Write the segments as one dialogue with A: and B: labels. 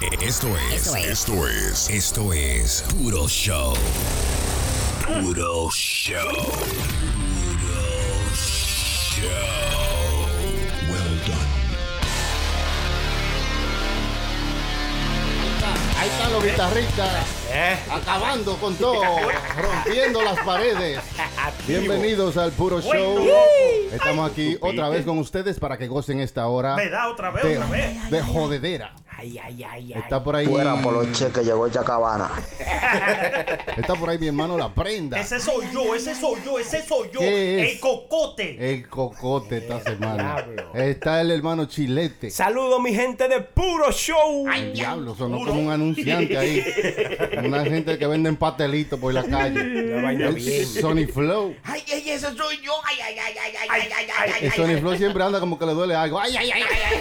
A: Esto es, esto es, esto es Puro Show. Puro Show. Puro Show. Well done.
B: Ahí están los guitarristas
C: Eh.
B: acabando con todo, rompiendo las paredes. Bienvenidos al Puro Show. Estamos aquí otra vez con ustedes para que gocen esta hora
C: Me da otra vez,
B: de,
C: otra vez.
B: de jodedera. Está por ahí.
D: Fuera Poloche que llegó Chacabana.
B: Está por ahí mi hermano La Prenda.
C: Ese soy yo, ese soy yo, ese soy yo. El cocote.
B: El cocote está semana. Está el hermano Chilete.
E: Saludos, mi gente de Puro Show.
B: Ay, diablo, sonó puro. como un anunciante ahí. Una gente que venden pastelitos por la calle. Sony Flow.
F: Ay, ay, ese soy yo. Ay, ay, ay, ay, ay, ay, ay, ay.
B: Sony Flow siempre anda como que le duele algo. Ay, ay, ay, ay.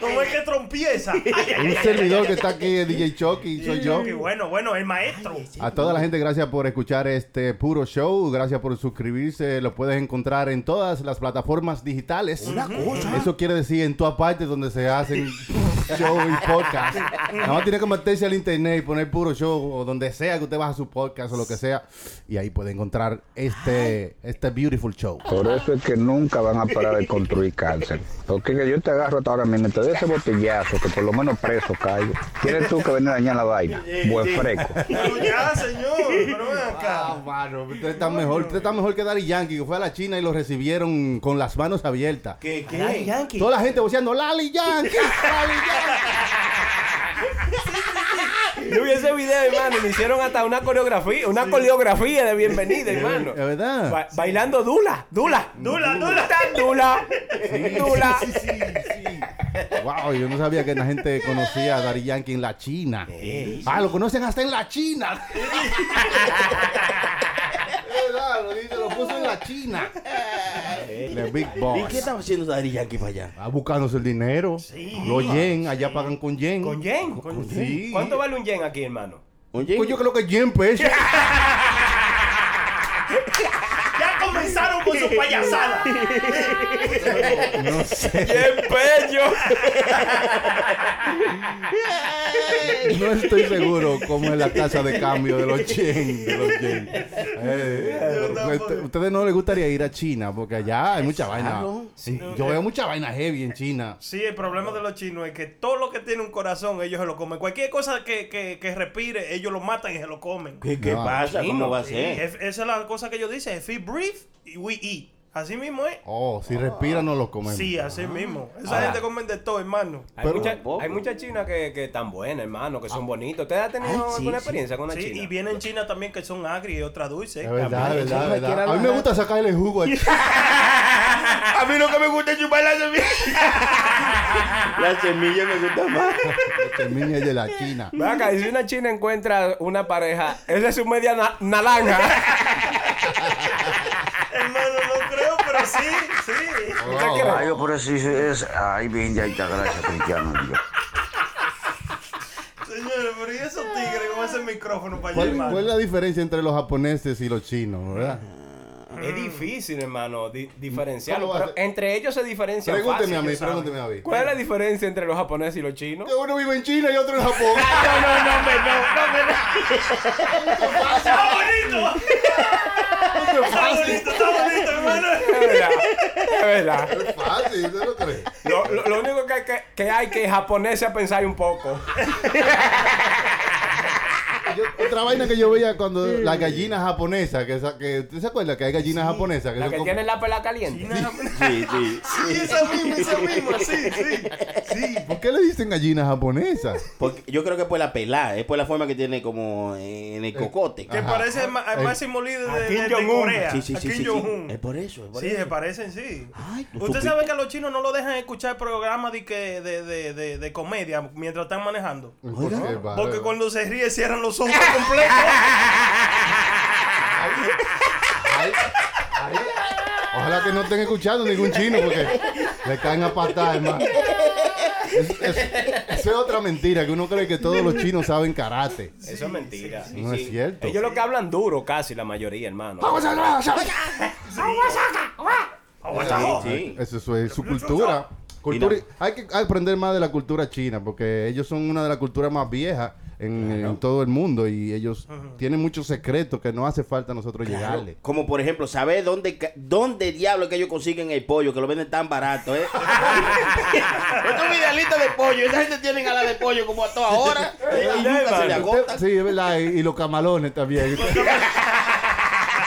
C: ¿Cómo es que trompié? Trompieza? Ay, ay,
B: Un
C: ay,
B: servidor que está aquí, DJ Chucky, soy yo.
C: Bueno, bueno, el maestro.
B: A toda la gente, gracias por escuchar este puro show. Gracias por suscribirse. Lo puedes encontrar en todas las plataformas digitales.
F: Una cosa.
B: Eso quiere decir en todas partes donde se hacen show y podcast. Nada más tiene que meterse al internet y poner puro show o donde sea que usted baja su podcast o lo que sea. Y ahí puede encontrar este, este beautiful show.
D: Por eso es que nunca van a parar de construir cáncer. Porque que yo te agarro hasta ahora mismo, te doy ese botellazo que por lo menos preso caigo. ¿Quieres tú que venga a dañar la vaina? Buen fresco.
C: Pero ya, señor. Pero ven acá.
B: Ah, mano, usted está mejor, usted está mejor que Daddy Yankee, que fue a la China y lo recibieron con las manos abiertas.
E: ¿Qué,
C: Ay, Yankee.
B: Toda la gente voceando, Lali Yankee, Lali
E: Yo vi ese video, hermano, y me hicieron hasta una coreografía, una coreografía de bienvenida, hermano.
B: Yankee. ¿Es verdad?
E: Ba- bailando Dula, Dula.
C: Dula, dula.
E: Dula. Dula.
B: Sí, sí, sí. Wow, yo no sabía que la gente conocía a Daddy Yankee en la China. Ah, lo conocen hasta en la China. Es verdad, lo puso en la China. The Big Boss.
F: ¿Y qué estaba haciendo Daddy Yankee para allá?
B: Ah, buscándose el dinero. Los yen, allá pagan con yen.
E: ¿Con yen?
B: Con- sí.
E: ¿Cuánto vale un yen aquí, hermano?
F: Oye,
B: Pues yo creo que yen pesos.
C: Ya comenzaron con su payasada.
B: No sé. No estoy seguro cómo es la tasa de cambio de los yen. De los yen. Eh, te- ustedes no les gustaría ir a China porque allá hay mucha vaina. Sí, Yo veo mucha vaina heavy en China.
C: Sí, el problema de los chinos es que todo lo que tiene un corazón, ellos se lo comen. Cualquier cosa que, que, que respire, ellos lo matan y se lo comen.
F: ¿qué, qué
B: No,
F: pasa? ¿Cómo va a
C: Sí,
F: ser?
C: es- esa es la cosa que ellos dicen. If we breathe, we eat. Así mismo es.
B: Oh, si respira no lo comemos.
C: Sí, así mismo. Esa
E: Ahora.
C: gente comen de todo, hermano.
E: Hay,
B: Pero-
F: Poco.
E: hay muchas chinas que, que están buenas, hermano, que son bonitas. ¿Ustedes han tenido
F: Ay, sí,
E: alguna
F: sí.
E: experiencia con una
C: Sí,
E: china?
C: y vienen China también que son agri y otras dulces.
B: Es verdad, es verdad, es verdad.
F: Cualquiera
B: A mí me gusta sacarle jugo a
F: A mí lo que me gusta es chupar la semilla. la semilla me gusta más.
B: este niño de la China.
E: Ve acá, y si una china encuentra una pareja, esa es su media na- naranja.
C: Hermano, no creo, pero sí, sí.
E: ¿Usted cree?
D: Ay, yo por eso es. Ay, bien, ya está, gracias, cristiano. Dios.
C: Señores, pero ¿y esos tigres con ese micrófono para allá,
B: ¿Cuál,
C: hermano?
B: cuál es la diferencia entre los japoneses y los chinos, verdad?
E: Es difícil, hermano, di- diferenciarlo. Entre ellos se diferencian
B: Pregúnteme
E: fácil.
B: a mí, pregúnteme a mí.
E: ¿Cuál es la diferencia entre los japoneses y los chinos?
B: Que uno vive en China y otro en Japón.
E: No, no, no, hombre, no, no, me-
C: ¡Está bonito! ¡Está bonito, está bonito, hermano!
E: Es verdad, es verdad.
B: Es fácil, ¿usted lo cree?
E: Lo, lo- lo único que hay que, que hay que japoneses a pensar un poco.
B: Yo- otra vaina que yo veía cuando las gallinas japonesas, que, esa- que ¿usted se acuerda que hay gallinas japonesas? Que
E: La
B: son
E: que
B: como-
E: tiene la pela caliente.
F: Sí, sí.
C: Sí, esa misma, esa misma, sí, sí. Sí.
B: ¿Por qué le dicen gallinas japonesas?
F: Porque yo creo que es por la pelada, es por la forma que tiene como en el cocote.
C: Que
B: Ajá.
C: parece el, ma- el
B: Eh,
C: máximo líder de,
E: Kim
C: de- de. Corea.
F: Sí, sí, sí, sí, sí. Es por eso, es por
C: Sí, se
F: eso.
C: parecen, sí.
F: Ay,
C: Usted
F: supe-
C: sabe que a los chinos no lo dejan escuchar programas de, que, de, de, de, de comedia mientras están manejando.
B: ¿Por qué, vale?
C: Porque cuando se ríe cierran los ojos completos.
B: Ay, ay. Ojalá que no estén escuchando ningún chino porque le caen a patar, hermano. Es, es- esa es otra mentira, que uno cree que todos los chinos saben karate.
E: Eso es mentira.
B: No es cierto.
E: Ellos lo que hablan duro casi, la mayoría, hermano.
F: Sí, sí.
B: Eso es su cultura. Cultura-
F: Y no.
B: hay que aprender más de la cultura china porque ellos son una de las culturas más viejas en, en todo el mundo y ellos tienen muchos secretos que no hace falta nosotros llegarle.
F: Como por ejemplo, saber dónde, dónde diablo que ellos consiguen el pollo, que lo venden tan barato, ¿eh? Estos idealistas de pollo, esa gente tienen a la de pollo como a toda hora y nunca se le agota.
B: Sí, es verdad, y, y los camalones también.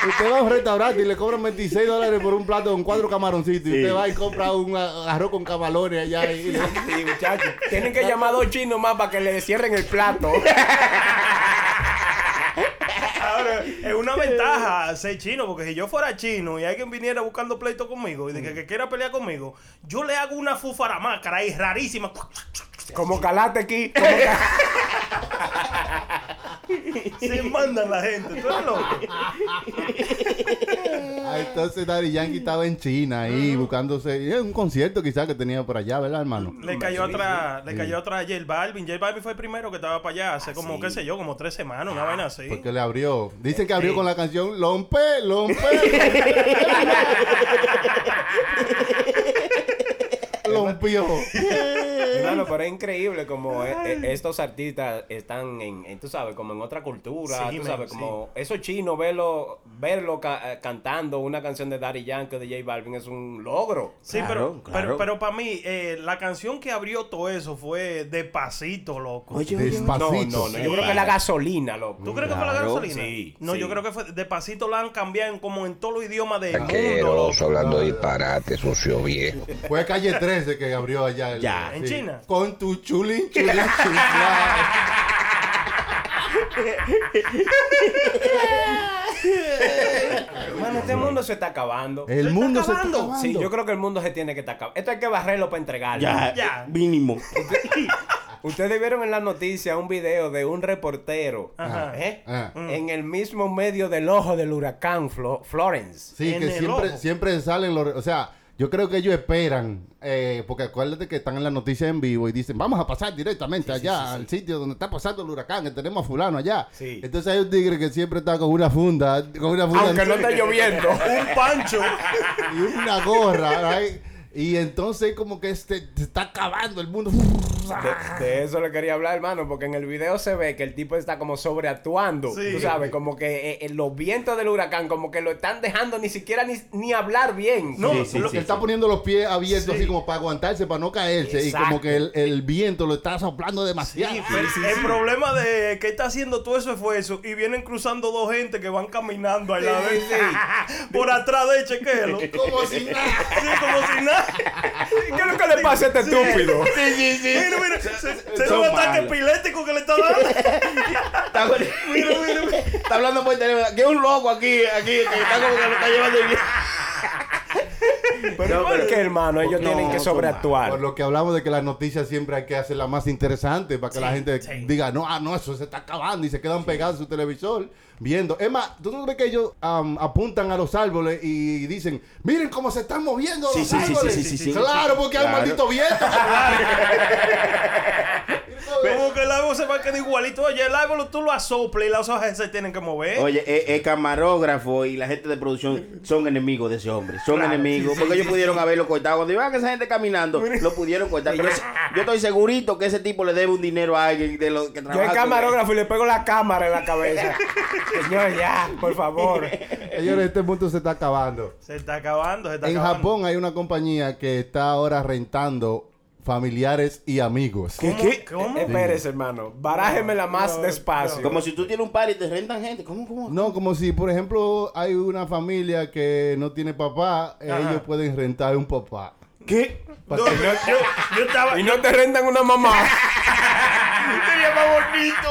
B: Usted, va a un restaurante y le cobran 26 dólares por un plato con cuatro camaroncitos y usted va y compra un arroz con camalones allá y
E: Sí, muchachos. Tienen que llamar a dos chinos más para que le cierren el plato.
C: Ahora, es una ventaja ser chino, porque si yo fuera chino y alguien viniera buscando pleito conmigo y de que, que quiera pelear conmigo, yo le hago una fufaramáscara ahí rarísima.
E: Como calate aquí. como ca-
C: Se mandan la gente. ¿Tú eres loco?
B: Ah, entonces Daddy Yankee estaba en China ahí buscándose eh, un concierto quizás que tenía por allá, ¿verdad, hermano?
C: Le cayó atrás, le cayó atrás a J Balvin. J Balvin fue el primero que estaba para allá hace como, qué sé yo, como tres semanas, una vaina así.
B: Porque le abrió. Dicen que abrió
C: Sí.
B: con la canción Lompe, Lompe.
E: Hermano, pero es increíble como e- e- estos artistas están en, en, tú sabes, como en otra cultura,
C: Sí,
E: tú
C: man,
E: sabes,
C: sí.
E: como esos chinos, verlo, verlo ca- eh, cantando una canción de Daddy Yankee o de J Balvin es un logro.
C: Sí,
F: Claro,
C: pero,
F: claro.
C: pero, pero para mí, eh, la canción que abrió todo eso fue Despacito, loco.
F: Oye, oye.
E: No,
B: Despacito.
E: no, no, yo creo que la gasolina, loco.
C: ¿Tú crees que fue la gasolina?
E: sí,
C: no,
E: sí.
C: yo creo que fue Despacito la han cambiado en- como en todos los idiomas del mundo.
D: Hablando disparate, sucio viejo.
B: Fue calle 13 que abrió allá. el-
F: Ya.
C: ¿En China?
B: Con tu chulín, chulín, chiflao.
E: Hermano, este mundo se está acabando.
B: El mundo se está
C: acabando.
E: Sí, yo creo que el mundo se tiene que estar acabando. Esto hay que barrerlo para entregarlo.
F: Ya,
C: Ya.
F: mínimo.
E: Ustedes vieron en la noticia un video de un reportero
C: Ajá.
E: ¿eh? En el mismo medio del ojo del huracán Flo- Florence.
B: Sí,
C: En
B: que siempre,
C: ojo.
B: siempre salen los... O sea, yo creo que ellos esperan, eh, porque acuérdate que están en la noticia en vivo y dicen, vamos a pasar directamente allá, al sitio donde está pasando el huracán, que tenemos a fulano allá.
E: Sí.
B: Entonces hay un tigre que siempre está con una funda, con una funda
E: Aunque no esté lloviendo.
C: Un pancho.
B: y una gorra, right? Y entonces como que este, se está acabando el mundo.
E: De, de eso le quería hablar, hermano, porque en el video se ve que el tipo está como sobreactuando.
C: Sí.
E: Tú sabes, como que eh, eh, los vientos del huracán, como que lo están dejando ni siquiera ni, ni hablar bien.
C: No,
F: Sí, sí,
B: Lo
F: sí,
B: que
F: sí.
B: está poniendo los pies abiertos
C: Sí.
B: así como para aguantarse, para no caerse. Y como que el, el viento lo está soplando demasiado.
C: El problema de que está haciendo todo ese esfuerzo y vienen cruzando dos gente que van caminando allá
E: Sí,
C: por atrás de chequelo.
B: Como si nada.
C: Sí, como si nada.
E: ¿Qué es lo que le pasa a este estúpido?
F: Sí, sí, sí.
C: Mira, mira, un ataque epiléptico que le está dando.
F: Está, mira, mira, mira. Está hablando por teléfono. Que es un loco aquí, aquí, que está como que lo está llevando el
E: Pero
F: No,
E: ¿por qué, hermano? Ellos
F: No,
E: tienen que sobreactuar.
B: Por lo que hablamos de que las noticias siempre hay que hacerlas más interesantes para que la gente
C: sí.
B: diga, no, ah, no, eso se está acabando y se quedan pegados a su televisor viendo. Es más, ¿tú no crees que ellos apuntan a los árboles y dicen, miren cómo se están moviendo
F: Sí,
B: los
F: sí, sí,
B: árboles?
F: sí, sí, sí, sí.
B: Claro, porque hay un maldito viento.
C: Como que el árbol se va a quedar igualito. Oye, el árbol tú lo asoplas y las hojas se tienen que mover.
F: Oye, el, el camarógrafo y la gente de producción son enemigos de ese hombre. Son
C: Claro,
F: enemigos.
C: sí, sí,
F: porque ellos
C: sí,
F: pudieron haberlo cortado. Cuando iban a esa gente caminando, lo pudieron cortar. Pero ese- yo estoy segurito que ese tipo le debe un dinero a alguien de los que
E: Yo
F: trabaja.
E: el
F: con él.
E: camarógrafo y le pego la cámara en la cabeza. Señor, ya, por favor.
B: Señores, este mundo se está acabando.
C: Se está acabando, se está
B: En
C: acabando.
B: Japón hay una compañía que está ahora rentando familiares y amigos.
C: ¿Cómo?
F: ¿Qué?
C: ¿Cómo?
E: Eh, Espérese, hermano. Barájemela más
C: no,
E: despacio.
F: Como si tú tienes un par y te rentan gente. ¿Cómo, cómo?
B: No, como si, por ejemplo, hay una familia que no tiene papá, eh,
C: Ajá.
B: ellos pueden rentar un papá.
F: ¿Qué?
C: No, yo, yo, yo estaba.
E: Y no te rentan una mamá.
C: Sería más bonito.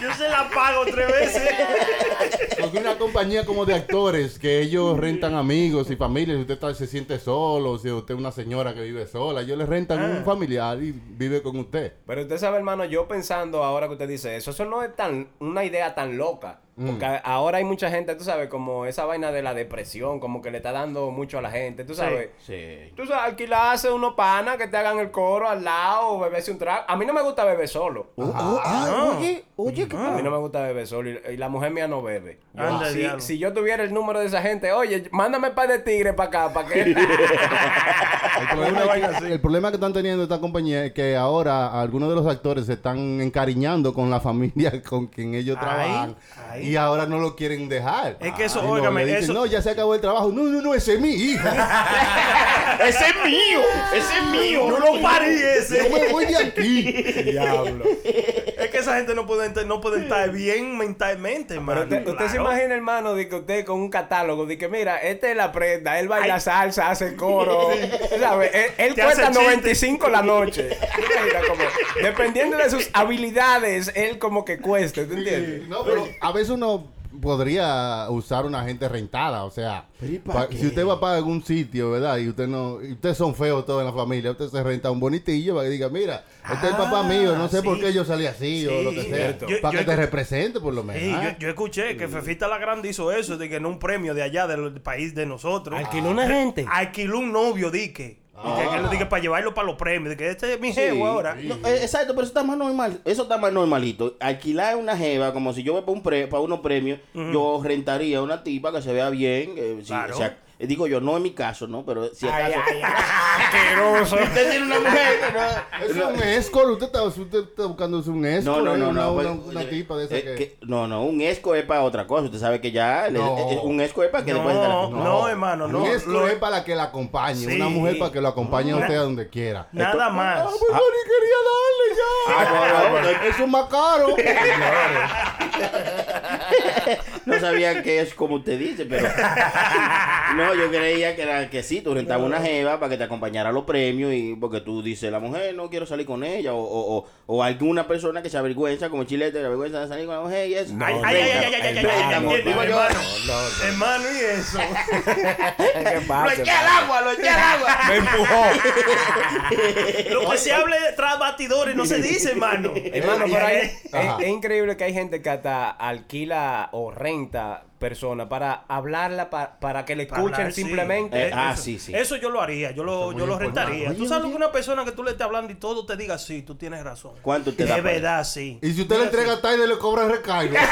C: Yo se la pago tres veces.
B: Porque una compañía como de actores que ellos rentan amigos y familias. Si usted está- se siente solo, si usted es una señora que vive sola, ellos le rentan un familiar y vive con usted.
E: Pero usted sabe, hermano, yo pensando ahora que usted dice eso, eso no es tan una idea tan loca. Porque a- ahora hay mucha gente, tú sabes, como esa vaina de la depresión, como que le está dando mucho a la gente, tú sabes.
F: Sí.
E: Tú sabes, alquilarse unos panas que te hagan el coro al lado o beberse un trago. A mí no me gusta beber solo.
F: Oh, oh, ah, Oye, oye, ¿qué
E: A mí no me gusta beber solo y, y la mujer mía no bebe. Si, yo tuviera el número de esa gente, oye, mándame par de tigres para acá, para que...
B: El problema, es que, el problema que están teniendo esta compañía es que ahora algunos de los actores se están encariñando con la familia con quien ellos
C: Ay,
B: trabajan
C: ay.
B: Y ahora no lo quieren dejar.
C: Es que eso,
B: Ay, no,
C: óigame,
B: le dicen,
C: eso-
B: no, ya se acabó el trabajo. No, no, no, ese es mi hija.
F: Ese es mío, ese es mío.
C: Yo lo parí ese.
B: Yo me voy de aquí.
E: Diablo.
C: Es que esa gente no puede, no puede estar bien mentalmente,
E: Pero
C: hermano.
E: usted, usted se imagina, hermano, de que usted con un catálogo, de que mira, este es la prenda, él baila salsa, hace coro, ¿sabes? Él, él
C: Te
E: cuesta
C: hace chiste.
E: 95 la noche. Mira, como, dependiendo de sus habilidades, él como que cueste, ¿tú entiendes?
B: No, pero a veces uno podría usar una gente rentada, o sea, si usted va para algún sitio, ¿verdad? Y usted no, y ustedes son feos todos en la familia, usted se renta un bonitillo para que diga, mira, este es el papá
C: Ah,
B: mío, no sé por qué yo salí así o lo que sea.
C: Yo-
B: para
C: yo
B: que te represente por lo menos.
C: Sí,
B: ¿ah?
C: yo, yo escuché que Fefita la Grande hizo eso, de que en un premio de allá del país de nosotros.
E: Alquiló una gente.
C: Alquiló un novio, dique. Que, que le dije para llevarlo para los premios. De que este es mi
F: Sí.
C: jevo ahora.
F: No, eh, exacto, pero eso está más normal. Eso está más normalito. Alquilar una jeva, como si yo voy para, un pre- para unos premios, yo rentaría una tipa que se vea bien. eh, si-
C: Claro.
F: o sea, digo yo, no en mi caso, ¿no? Pero si acaso.
C: Asqueroso.
F: Usted tiene una mujer no-
B: Es un escort, usted está, usted está buscando un escort,
F: No, no,
B: ¿eh?
F: no,
B: una,
F: no.
B: una,
F: pues,
B: una
F: eh,
B: tipa de esa
F: eh,
B: que...
F: que- No, no, un esco es para otra cosa. Usted sabe que ya.
B: No.
F: eh, un esco es para que
C: No,
F: después.
C: no.
F: no.
C: hermano, no.
B: Un escort
C: Lo-
B: es para que la acompañe,
C: Sí.
B: una mujer para que lo acompañe a usted a donde quiera.
C: Nada más.
B: Ah, pues yo ni quería darle ya.
F: Ah, no, no, no.
B: Eso es más caro.
F: No sabía que es como usted dice, pero. No, yo creía que era que sí, tú rentabas una jeva para que te acompañara a los premios y porque tú dices, la mujer no quiero salir con ella, o, o, o, o alguna persona que se avergüenza, como Chilete, se avergüenza de salir con la mujer y eso.
C: Ay, ay, ay, ay, ay, ay, ay,
F: digo yo.
C: hermano. Y eso.
E: ¿Qué
F: Lo eché al agua, lo eché al agua.
E: Me empujó.
C: Lo que se hable tras batidores no se dice, hermano.
E: Hermano, pero es increíble que hay gente que hasta alquila o renta personas para hablarla, pa- para que le
C: Para
E: escuchen
C: hablar, sí.
E: simplemente.
F: Eh, ah,
C: Eso-
F: sí, sí.
C: Eso yo lo haría, yo lo, yo lo rentaría. Tú sabes que una persona que tú le estés hablando y todo te diga, sí, tú tienes razón.
F: ¿Cuánto te da para
C: verdad, sí.
B: Y si usted le entrega a Tyler, le cobra el recargo.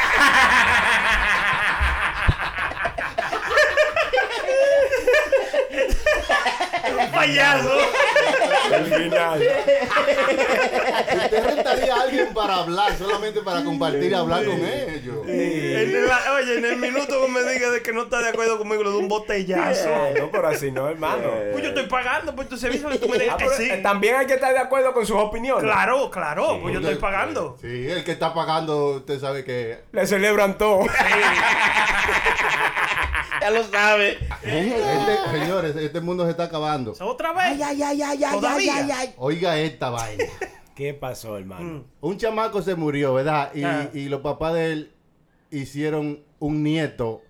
C: payaso.
B: Usted rentaría a alguien para hablar, solamente para compartir y hablar con ellos.
C: En la- oye, en el minuto que me diga de que no está de acuerdo conmigo, le doy un botellazo.
E: No, pero así no, hermano.
C: Pues yo estoy pagando por tu servicio y tú me
E: Ah,
C: digas que
E: pero,
C: sí.
E: eh, También hay que estar de acuerdo con sus opiniones.
C: Claro, claro, pues yo estoy pagando.
B: Sí, el que está pagando, usted sabe que.
E: Le celebran todo.
F: Ya lo sabe.
B: Este, señores, este mundo se está acabando.
C: ¿Otra vez?
F: ay, ay, ay, ay,
C: Todavía.
F: ay, ay.
B: Oiga esta vaina.
E: ¿Qué pasó, hermano?
C: Mm.
B: Un chamaco se murió, ¿verdad? Y,
C: Ah.
B: y los papás de él hicieron un nieto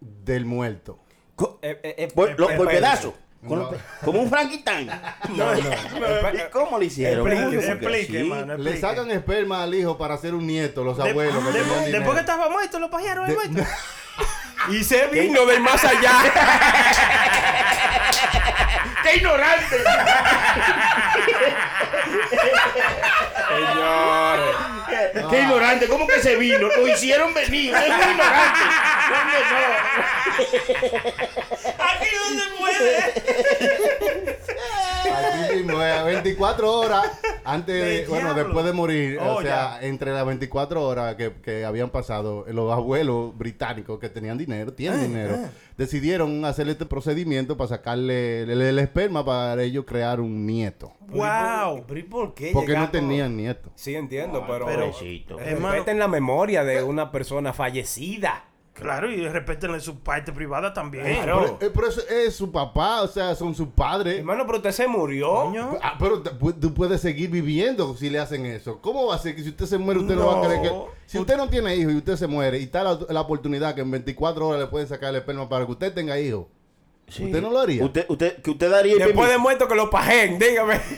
B: del muerto.
F: Co-
E: Eh, eh, eh,
F: Por,
E: eh,
F: lo- por
E: espérate.
F: pedazos. Con los pe- Como un Frankenstein.
E: No, no.
F: ¿Y cómo lo hicieron?
C: Explique, explique,
F: sí.
C: mano.
B: Le sacan esperma al hijo para hacer un nieto, los
C: De-
B: abuelos. que
C: de-
B: tenían dinero.
C: después que estaba muerto, lo pajearon el
B: De-
C: muerto.
E: Y se vino del más allá.
F: ¡Qué ignorante!
E: Señores.
F: ¡Qué ignorante! ¿Cómo que se vino? Lo hicieron venir. ¡Es muy ignorante!
C: Aquí no se puede.
B: Mismo, eh, 24 horas antes de,
C: ¡Del
B: bueno, después de morir,
C: Oh,
B: o sea, entre las 24 horas que, que habían pasado, los abuelos británicos que tenían dinero, tienen dinero, decidieron hacer este procedimiento para sacarle el, el esperma para ellos crear un nieto.
C: Wow.
E: ¿Pero por qué?
B: Porque no tenían nieto.
E: Sí, entiendo, pero.
C: pero-. Hermano-
E: Respeten la memoria de una persona fallecida.
C: Claro, y respeten su parte privada también.
E: Claro.
B: Pero, eh, pero eso es su papá, o sea, son sus padres.
E: Hermano, pero usted se murió.
B: Ah, pero tú puedes seguir viviendo si le hacen eso. ¿Cómo va a ser que si usted se muere, usted no, va a creer que... Si usted no tiene hijos y usted se muere y está la, la oportunidad que en 24 horas le pueden sacar el esperma para que usted tenga hijos, ¿Usted no lo haría?
F: Usted, usted, que usted daría el
E: Después de muerto que lo pajen, dígame.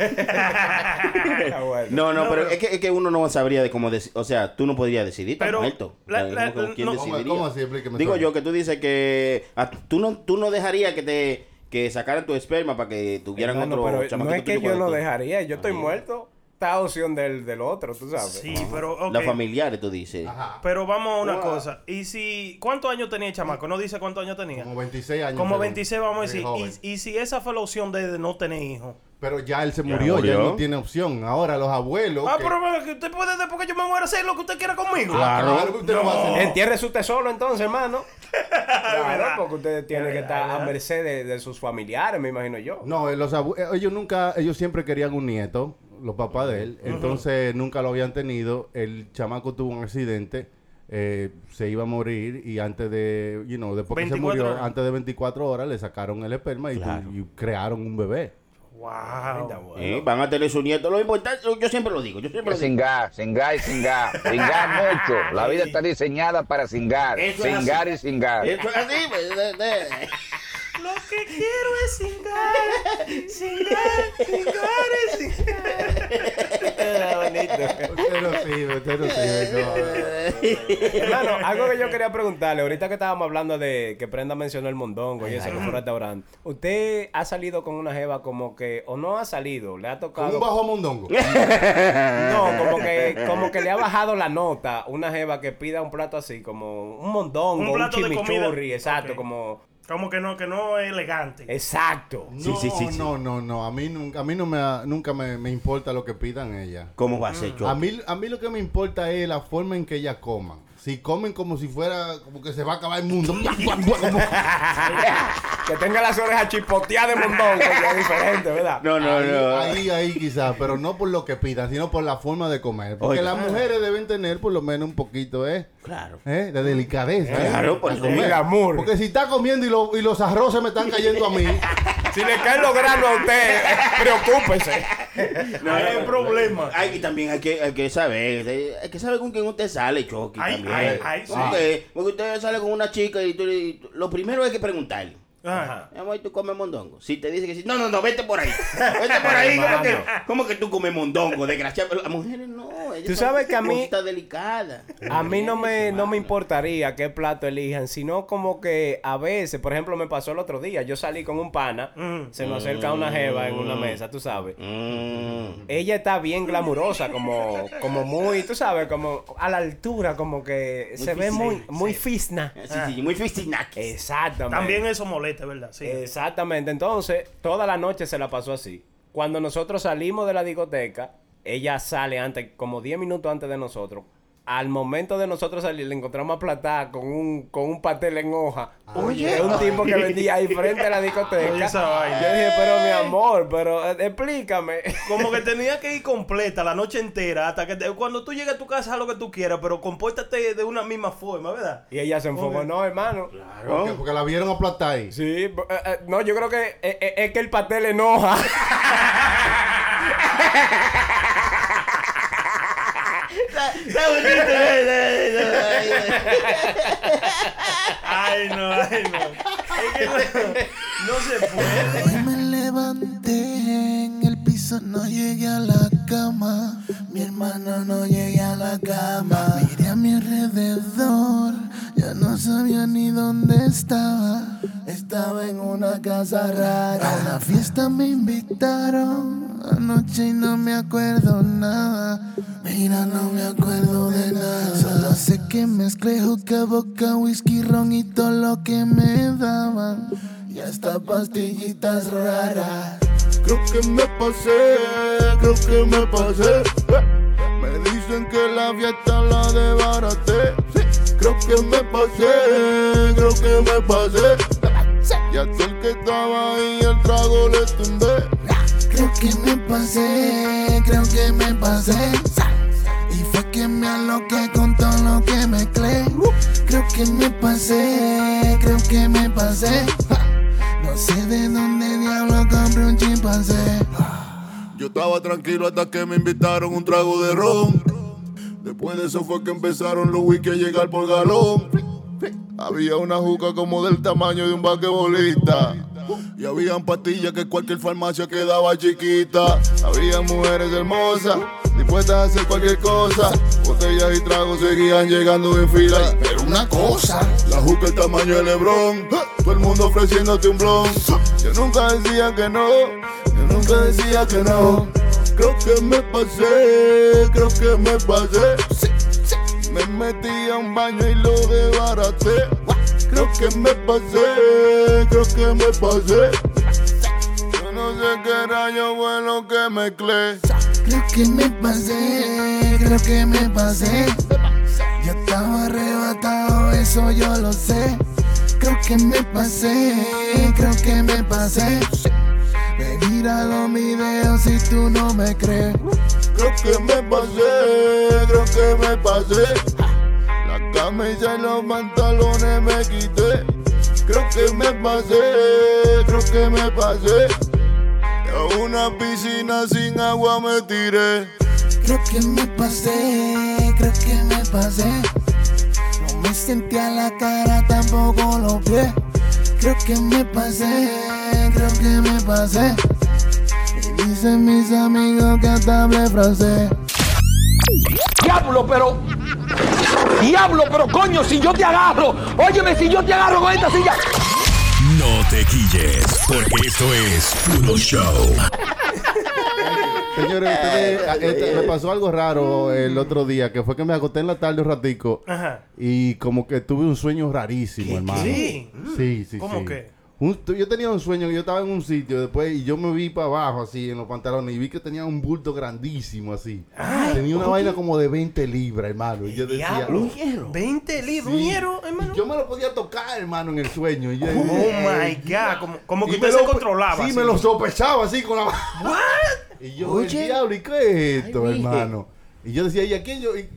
E: Ah, bueno.
F: No, no,
C: No,
F: pero
C: pero-
F: es que, es que uno no sabría de cómo decidir. O sea, tú no podrías decidir, estás
C: Pero
F: muerto.
C: la- la-
F: ¿cómo- ¿Quién
C: no,
B: ¿Cómo-
F: decidiría?
B: cómo así? Explíqueme,
F: Digo yo que tú dices que ah, tú no tú no dejarías que te que sacaran tu esperma para que tuvieran otro
E: pero no es que yo no dejaría. Yo estoy muerto. Opción del, del otro, tú sabes.
C: Sí, pero.
F: Las familiares, tú dices.
B: Ajá.
C: Pero vamos a una cosa. ¿Y si cuántos años tenía el chamaco? No dice cuántos años tenía.
B: Como 26 años.
C: Como
B: según.
C: 26 vamos a decir. Y, y si esa fue la opción de no tener hijos.
B: Pero ya él se murió, ya
F: murió.
B: él no tiene opción. Ahora los abuelos.
C: Ah,
B: que-
C: pero que usted puede después que yo me muera hacer lo que usted quiera conmigo.
F: Claro.
B: Claro que usted no va a hacer.
E: Entierre su tesoro entonces, hermano. Claro,
C: verdad.
E: porque usted tiene que
C: verdad,
E: estar a merced de, de sus familiares, me imagino yo.
B: No, eh, los abu- eh, ellos nunca, ellos siempre querían un nieto, los papás de él. Entonces nunca lo habían tenido. El chamaco tuvo un accidente, eh, se iba a morir y antes de, you know, después que se
C: 24
B: murió,
C: horas.
B: antes de 24 horas le sacaron el esperma y, tu-
F: Claro.
B: y crearon un bebé.
C: Wow.
F: Eh, Van a tener su nieto. Lo importante, yo siempre lo digo, yo siempre lo digo.
D: Singar, singar y singar. Singar mucho. La vida está diseñada para singar.
F: Eso es
D: Singar y singar.
F: Eso es así, pues.
C: Lo que quiero es singar, singar, singar,
B: Usted no sirve, usted no sirve. no.
E: Hermano, algo que yo quería preguntarle, ahorita que estábamos hablando de que Prenda mencionó el mondongo y eso que fue un restaurante. ¿Usted ha salido con una jeva como que, o no ha salido, le ha tocado?
B: un bajo mondongo.
E: No, como que, como que le ha bajado la nota una jeva que pida un plato así, como un mondongo,
C: Un
E: un,
C: plato de
E: chimichurri,
C: comida.
E: exacto, como...
C: Como que no, que no es elegante.
E: Exacto.
B: No,
F: Sí, sí, sí, sí.
B: no, no, no. A mí nunca, a mí no me, ha- nunca me, me importa lo que pidan ellas.
F: ¿Cómo va a ser,
B: A
F: Choco?
B: mí, a mí lo que me importa es la forma en que ellas coman. Si comen como si fuera, como que se va a acabar el mundo.
E: Que tenga las orejas chipoteadas de mondongo, que es diferente, ¿verdad?
F: No, no,
B: ahí,
F: no.
B: ahí, ahí quizás, pero no por lo que pidan, sino por la forma de comer. Porque las mujeres deben tener por lo menos un poquito, ¿eh?
F: Claro.
B: ¿Eh? De delicadeza. ¿eh?
F: Claro, por
B: Al
F: eso
B: comer.
E: el amor.
B: Porque si está comiendo y, lo- y los arroces me están cayendo a mí.
E: Si le caen los granos a usted, eh, preocúpese.
C: No hay problema.
F: Hay, y también hay que, hay que saber, hay que saber con quién usted sale, Chucky.
C: Ay,
F: también.
C: ay, ay, sí.
F: Porque, porque usted sale con una chica y tú, y lo primero hay que preguntarle.
C: Ajá.
F: Amor, ¿tú comes mondongo? Si te dice que sí, no, no, no, vete por ahí. Vete por ahí. ¿Cómo que, cómo que tú comes mondongo, desgraciado? Las mujeres no.
E: Tú
F: son
E: sabes que a mí-
F: cositas delicadas.
E: A mí no me, no me importaría qué plato elijan, sino como que a veces, por ejemplo, me pasó el otro día, yo salí con un pana,
C: Mm.
E: se me acerca una jeva en una mesa, tú sabes.
F: Mm.
E: Ella está bien glamurosa, como, como muy, tú sabes, como a la altura, como que se ve muy,
F: sí,
E: muy
F: sí.
E: fisna.
F: Sí, sí, muy fistinaki.
E: Exactamente.
C: También eso molesta, ¿verdad? Sí.
E: Exactamente. Entonces, toda la noche se la pasó así. Cuando nosotros salimos de la discoteca, ella sale antes, como 10 minutos antes de nosotros. Al momento de nosotros salir, le encontramos aplatada con un, con un pastel en hoja.
F: Oye.
E: De un tipo que vendía ahí frente a la discoteca.
C: Oye, esa vaina.
E: Yo dije, pero mi amor, pero eh, explícame.
C: Como que tenía que ir completa la noche entera hasta que te- cuando tú llegues a tu casa haz lo que tú quieras, pero compórtate de una misma forma, ¿verdad?
E: Y ella se enfocó, no, hermano.
B: Porque, porque la vieron aplastar ahí.
E: Sí, eh, eh, no, yo creo que eh, eh, es que el pastel enoja.
F: Está bonito,
C: Ay, no, ay, no. Es que no, no se puede.
G: Hoy me levanté en el piso, no llegué a la cama. Mi hermano no llegué a la cama. Miré a mi alrededor, no sabía ni dónde estaba. Estaba en una casa rara. A una fiesta me invitaron anoche y no me acuerdo nada. Mira, no me acuerdo de nada. Solo sé que mezclé juca, boca, whisky, ron y todo lo que me daban. Y hasta pastillitas raras. Creo que me pasé, creo que me pasé. Eh, Me dicen que la fiesta la desbaraté. Creo que me pasé, creo que me pasé. Y hasta el que estaba ahí el trago le tumbé. Creo que me pasé, creo que me pasé. Y fue que me aloqué con todo lo que mezclé. Creo que me pasé, creo que me pasé. No sé de dónde diablo compré un chimpancé. Yo estaba tranquilo hasta que me invitaron un trago de ron. Después de eso fue que empezaron los whisky a llegar por galón. Había una juca como del tamaño de un basquetbolista. Y habían pastillas que cualquier farmacia quedaba chiquita. Había mujeres hermosas, dispuestas a hacer cualquier cosa. Botellas y tragos seguían llegando en fila. Pero una cosa, la juca el tamaño de Lebron. Todo el mundo ofreciéndote un blon. Yo nunca decía que no, yo nunca decía que no. Creo que me pasé, creo que me pasé. Me metí a un baño y lo desbaraté. Creo que me pasé, creo que me pasé. Yo no sé qué rayo fue lo que mezclé.
H: Creo que me pasé, creo que me pasé. Yo estaba arrebatado, eso yo lo sé. Creo que me pasé, creo que me pasé. Mira los videos si tú no me crees.
G: Creo que me pasé, creo que me pasé. La camisa y los pantalones me quité. Creo que me pasé, creo que me pasé. A una piscina sin agua me tiré.
H: Creo que me pasé, creo que me pasé. No me sentía la cara, tampoco los pies. Creo que me pasé, creo que me pasé. Dicen mis amigos que hasta hablé francés.
I: Diablo, pero. Diablo, pero coño, si yo te agarro. Óyeme, si yo te agarro con esta silla.
A: No te quilles, porque esto es puro show.
B: Señores, ustedes, a- este, me pasó algo raro el otro día, que fue que me acosté en la tarde un ratico
C: Ajá.
B: y como que tuve un sueño rarísimo, hermano.
C: Sí.
B: Sí, sí,
C: ¿Cómo
B: sí.
C: qué?
B: Un- yo tenía un sueño, yo estaba en un sitio después y yo me vi para abajo así en los pantalones y vi que tenía un bulto grandísimo así. tenía una vaina como de 20 libras, hermano. Y yo decía,
C: Diablo. 20 libros, un hierro, hermano.
B: Y yo me lo podía tocar, hermano, en el sueño. Y yo,
C: Oh my God. Como, como que
B: y
C: usted
B: me
C: se
B: lo-
C: controlaba.
B: Sí,
C: así.
B: me lo sospechaba así con la Y yo, el diablo, ¿y qué es esto,
F: Ay,
B: hermano? Y yo decía, ¿y a quién yo, y-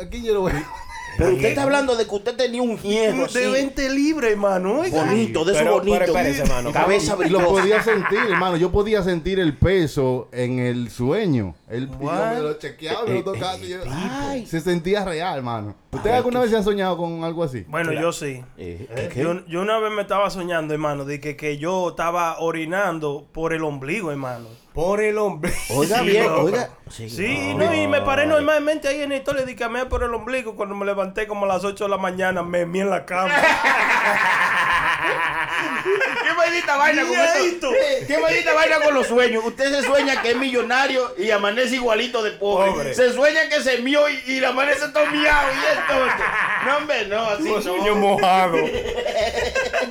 B: a quién yo lo voy
F: Pero usted está hablando de que usted tenía un hierro.
C: De 20 libras, hermano.
F: Bonito, de eso
E: Pero-
F: bonito.
E: pero espérese, hermano.
F: Cabeza
B: Y lo podía sentir, hermano. Yo podía sentir el peso en el sueño. El, y yo me lo chequeaba, me lo tocaba. y yo- ay, se sentía real, hermano. ¿Ustedes alguna vez se han soñado con algo así?
C: Bueno, yo sí.
F: Eh, ¿qué?
C: Yo, yo una vez me estaba soñando, hermano, de que, que yo estaba orinando por el ombligo, hermano.
E: Por el hombre.
F: Oiga
C: Sí,
F: bien, oiga.
C: Sí, no, y me paré normalmente ahí en la historia de que me por el ombligo. Cuando me levanté como a las 8 de la mañana, me mí en la cama.
F: ¿Qué maldita vaina con esto? ¿Qué maldita vaina con los sueños? Usted se sueña que es millonario y amanece igualito de pobre.
E: Pobre.
F: Se sueña que se mió y, y amanece todo miado y esto. No, hombre, no, así
E: Un
F: no.
E: sueño mojado.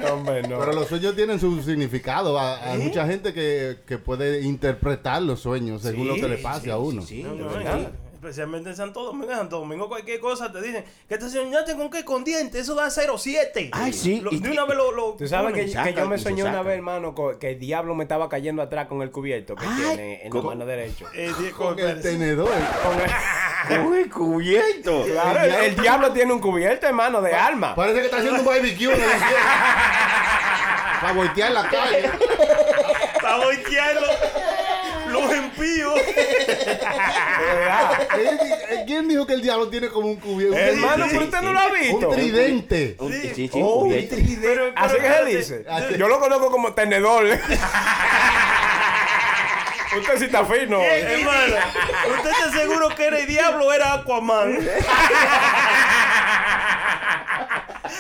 E: No, hombre, no.
B: Pero los sueños tienen su significado. Ha- Hay mucha gente que, que puede interpretar los sueños según lo que le pase a uno.
F: Sí,
C: No, no. Especialmente en Santo Domingo. En Santo Domingo cualquier cosa te dicen que te soñaste con qué, con dientes. Eso da 0,7.
F: Ay, sí.
C: Lo-
F: Y-
C: de una vez lo... lo
E: Tú sabes que,
C: ponen.
F: saca,
E: que yo me soñé una vez, hermano, que el diablo me estaba cayendo atrás con el cubierto que tiene en la mano derecha.
C: Eh,
B: Con el tenedor.
F: Uy, cubierto.
E: Claro, el, el diablo tiene un cubierto, hermano, de alma.
B: Parece que está haciendo un barbecue. el. Para voltear la calle.
C: Está volteando
B: ¿Quién dijo que el diablo tiene como un cubierto? Un
E: Hermano,
B: tridente.
E: pero usted no lo ha visto.
B: Un tridente.
F: Un- Sí, sí,
E: Oh,
F: cubierto.
C: Pero-
E: Así que se dice. Yo lo conozco como tenedor. Usted sí está fino.
C: Hermano, ¿usted está seguro que era el diablo o era Aquaman?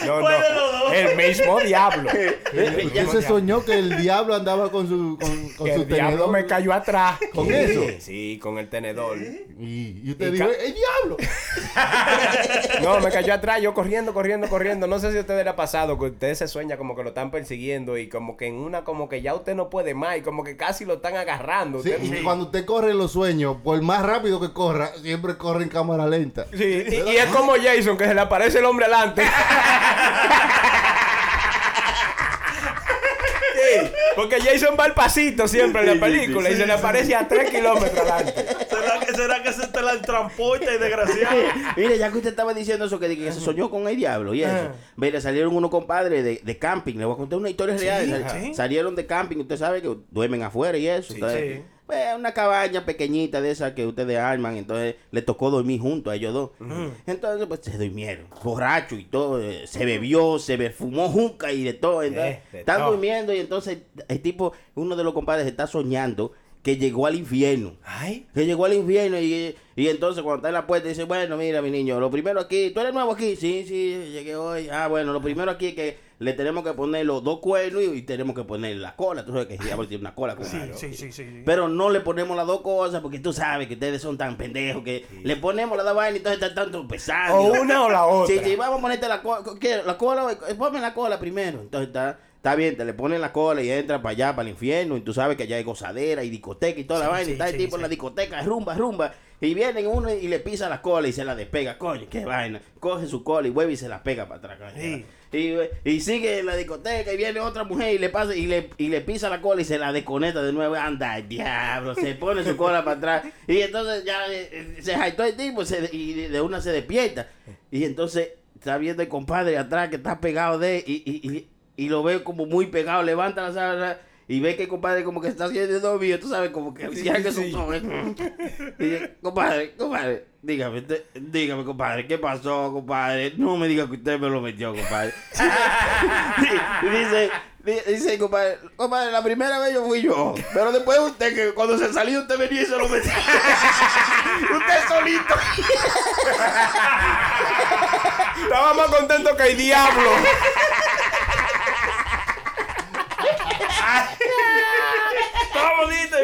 E: No,
C: ¿Cuál de los
E: no.
C: dos?
E: El mismo diablo.
B: Usted se soñó que el diablo andaba con su, con, con
E: Que
B: su
E: el diablo
B: tenedor.
E: me cayó atrás.
B: ¿Con
E: Sí,
B: eso?
E: Sí, con el tenedor.
B: Y, y usted
E: Y
B: dijo,
E: ca-
B: ¡el diablo!
E: No, me cayó atrás, yo corriendo, corriendo, corriendo. No sé si a ustedes les ha pasado que usted se sueña como que lo están persiguiendo y como que en una, como que ya usted no puede más y como que casi lo están agarrando.
B: Sí,
E: Usted-
B: y cuando usted corre en los sueños, por más rápido que corra, siempre corre en cámara lenta.
E: Sí, y, y es como Jason, que se le aparece el hombre adelante. Sí, porque Jason va al pasito siempre en la película y se le aparece a 3 kilómetros adelante.
C: Se ¿Será que, será que se te la transporta y desgraciado?
F: Mire, ya que usted estaba diciendo eso, que, que se soñó con el diablo y eso. Mire, salieron unos compadres de, de camping. Le voy a contar una historia real.
C: Sí.
F: Salieron de camping, usted sabe que duermen afuera y eso. entonces,
C: sí.
F: pues, una cabaña pequeñita de esas que ustedes arman. Entonces, le tocó dormir juntos a ellos dos. Entonces, pues, se durmieron. Borracho y todo. eh, Se bebió, se be- fumó junca y de todo. Entonces,
E: Eh, de
F: están
E: todo.
F: durmiendo y entonces el tipo, uno de los compadres está soñando que llegó al infierno.
E: Ay.
F: Que llegó al infierno y, y entonces cuando está en la puerta dice, bueno, mira mi niño, lo primero aquí, ¿tú eres nuevo aquí? Sí, sí, llegué hoy. Ah, bueno, lo primero aquí es que le tenemos que poner los dos cuernos y, y tenemos que poner la cola. Tú sabes que diablo tiene una cola.
C: Sí,
F: compadre.
C: sí, sí, sí.
F: Pero no le ponemos las dos cosas porque tú sabes que ustedes son tan pendejos que le ponemos las dos vainas y entonces están tanto pesando.
E: O una o la otra.
F: Sí, sí, vamos a ponerte la cola. La cola, ponme la cola primero. Entonces está, está bien, te le ponen la cola y entra para allá, para el infierno. Y tú sabes que allá hay gozadera y discoteca y toda la vaina.
C: sí,
F: y está el tipo en la discoteca, rumba, rumba. Y vienen uno y le pisa la cola y se la despega. Coño, qué vaina. Coge su cola y vuelve y se la pega para atrás. coño.
C: Sí.
F: Y, y sigue en la discoteca y viene otra mujer y le pasa y le, y le pisa la cola y se la desconecta de nuevo. Anda, el diablo, se pone su cola para atrás. Y entonces ya eh, eh, se jaitó el tipo se- y de de una se despierta. Y entonces está viendo el compadre atrás que está pegado de y, y, y lo ve como muy pegado. Levanta la sábana y ve que el compadre como que está haciendo dormido. Tú sabes, como que cierra que sus ojos. Y dice, compadre, compadre, dígame, dígame, compadre, ¿qué pasó, compadre? No me diga que usted me lo metió, compadre. dice, di- dice, compadre, compadre, la primera vez yo fui yo, pero después usted, que cuando se salió, usted venía y se lo metió. usted solito.
E: Estaba más contento que el diablo.
C: Bonito.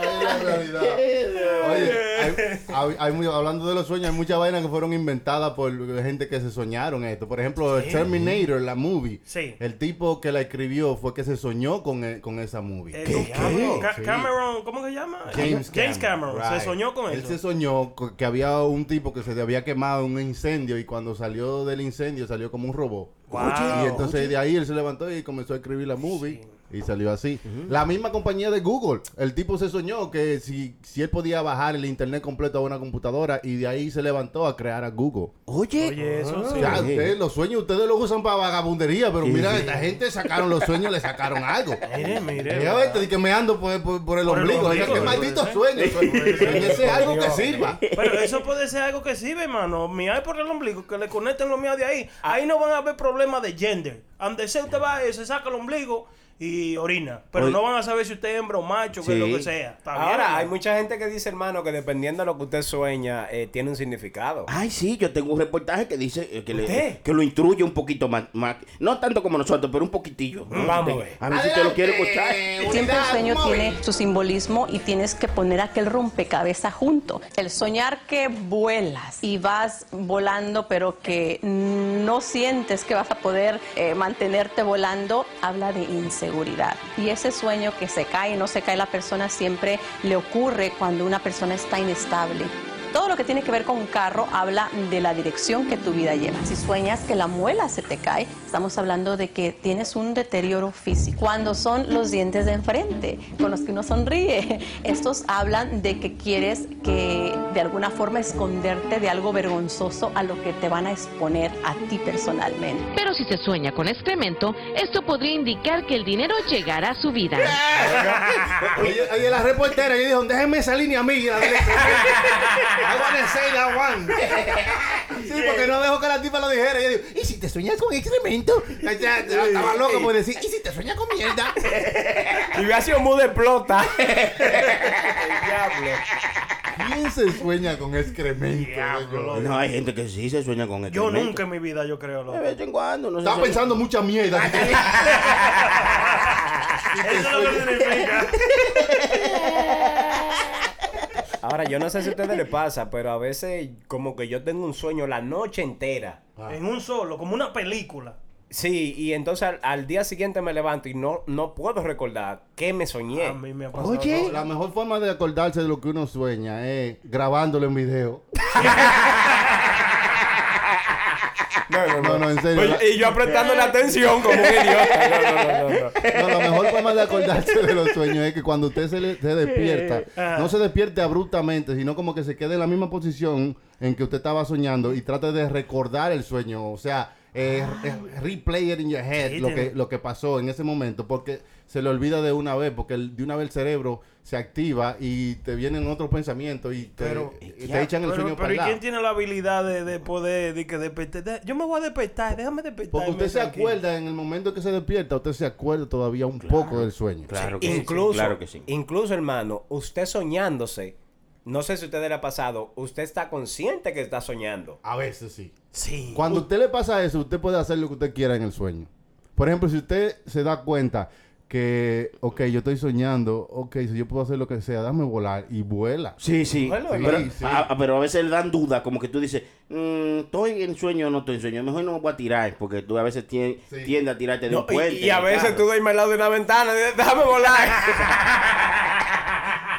B: Es la realidad. Oye, hay- hay- hay muy- hablando de los sueños, hay muchas vainas que fueron inventadas por gente que se soñaron esto. Por ejemplo, Terminator, la movie.
C: Sí.
B: El tipo que la escribió fue que se soñó con, e- con esa movie.
C: Ca-
B: Sí.
C: Cameron, ¿cómo se llama?
B: James,
C: James Cameron.
B: right.
C: Se soñó con
B: Él
C: eso.
B: se soñó que había un tipo que se le había quemado en un incendio y cuando salió del incendio salió como un robot.
C: Wow.
B: Y entonces de ahí él se levantó y comenzó a escribir la movie. Y salió así. La misma compañía de Google. El tipo se soñó que si, si él podía bajar el internet completo a una computadora y de ahí se levantó a crear a Google.
F: Oye,
C: Oye, eso sí.
B: Ya, ustedes, los sueños ustedes los usan para vagabundería, pero mira, esta gente sacaron los sueños, le sacaron algo.
C: Mire, mire.
B: Mira, vete, di que me ando por, por- por el
C: Por el
B: ombligo. Oiga,
C: ombligo,
B: qué maldito
C: ¿eh?
B: sueño. Sueñese algo que sirva.
C: Pero eso puede ser algo que sirve, hermano. Mirar por el ombligo, que le conecten los míos de ahí. Ahí no van a haber problemas de gender. Donde sea usted va, se saca el ombligo y orina. Pero
F: Oye.
C: no van a saber si usted es hembra o macho, que es lo
F: Sí.
C: que sea.
E: Ahora, hay mucha gente que dice, hermano, que dependiendo de lo que usted sueña, eh, tiene un significado.
F: Ay, sí, yo tengo un reportaje que dice eh, que, le-
E: ¿Usted?
F: que lo instruye un poquito más, más- No tanto como nosotros, pero un poquitillo.
E: Vamos a ver.
F: A ver si usted lo quiere escuchar.
J: Siempre el sueño tiene su simbolismo y tienes que poner aquel rompecabezas junto. El soñar que vuelas y vas volando pero que no sientes que vas a poder eh, mantenerte volando, habla de inseguridad. Y ese sueño que se cae y no se cae la persona siempre le ocurre cuando una persona está inestable. Todo lo que tiene que ver con un carro habla de la dirección que tu vida lleva. Si sueñas que la muela se te cae, estamos hablando de que tienes un deterioro físico. Cuando son los dientes de enfrente, con los que uno sonríe, estos hablan de que quieres que de alguna forma esconderte de algo vergonzoso a lo que te van a exponer a ti personalmente.
K: Pero si se sueña con excremento, esto podría indicar que el dinero llegará a su vida.
B: Oye, oye, la reportera, y dijo, déjenme esa línea amiga. I wanna say that one. Sí, porque no dejó que la tipa lo dijera. Y yo digo, ¿y si te sueñas con excremento? Estaba loco por decir, ¿y si te sueñas con mierda?
E: Y hubiera sido muy de explota.
B: ¿Quién se sueña con excremento?
C: Diablo.
F: No, hay gente que sí se sueña con
C: Yo
F: excremento.
C: nunca en mi vida, yo creo. loco.
F: De vez en cuando, no.
B: Estaba pensando mucha mierda.
C: Eso es lo que significa.
E: Ahora, yo no sé si a ustedes les pasa, pero a veces como que yo tengo un sueño la noche entera.
C: En un solo, como una película.
E: Sí, y entonces al, al día siguiente me levanto y no, no puedo recordar qué me soñé.
C: A mí me ha pasado.
F: Oye.
B: La mejor forma de acordarse de lo que uno sueña es grabándolo en video.
E: No, no,
B: No, no, en serio.
E: Pues, y yo apretando la atención como un idiota. No, no, no, no, no.
B: No, la mejor forma de acordarse de los sueños es que cuando usted se, le- se despierta,
C: Ah.
B: no se despierte abruptamente, sino como que se quede en la misma posición en que usted estaba soñando y trate de recordar el sueño. O sea, eh, replay it in your head
C: Sí,
B: lo, que, lo que pasó en ese momento, porque se le olvida de una vez, porque el- de una vez el cerebro se activa y te vienen otros pensamientos y te,
C: Pero-
B: y te echan el
C: Pero,
B: sueño
C: pero
B: para
C: ¿y
B: el
C: quién tiene la habilidad de, de poder de que despertar? De- Yo me voy a despertar, déjame despertar.
B: Porque usted se acuerda en el momento que se despierta, usted se acuerda todavía un poco del sueño.
F: Claro que sí,
E: incluso,
F: claro que sí.
E: incluso, hermano, usted soñándose, no sé si a usted le ha pasado, usted está consciente que está soñando.
B: A veces sí.
C: Sí.
B: Cuando a usted le pasa eso, usted puede hacer lo que usted quiera en el sueño. Por ejemplo, si usted se da cuenta que, ok, yo estoy soñando, ok, si yo puedo hacer lo que sea, dame volar y vuela.
F: Sí, sí.
E: Bueno,
F: pero,
B: sí.
F: A, a- pero a veces le dan dudas, como que tú dices, "Mm, ¿estoy en sueño o no estoy en sueño? Mejor no me voy a tirar, porque tú a veces tien-
B: Sí.
F: tiendes a tirarte de
E: No,
F: un puente.
E: y, y a veces
F: carro.
E: tú duermes al lado de una ventana, y dices, déjame volar.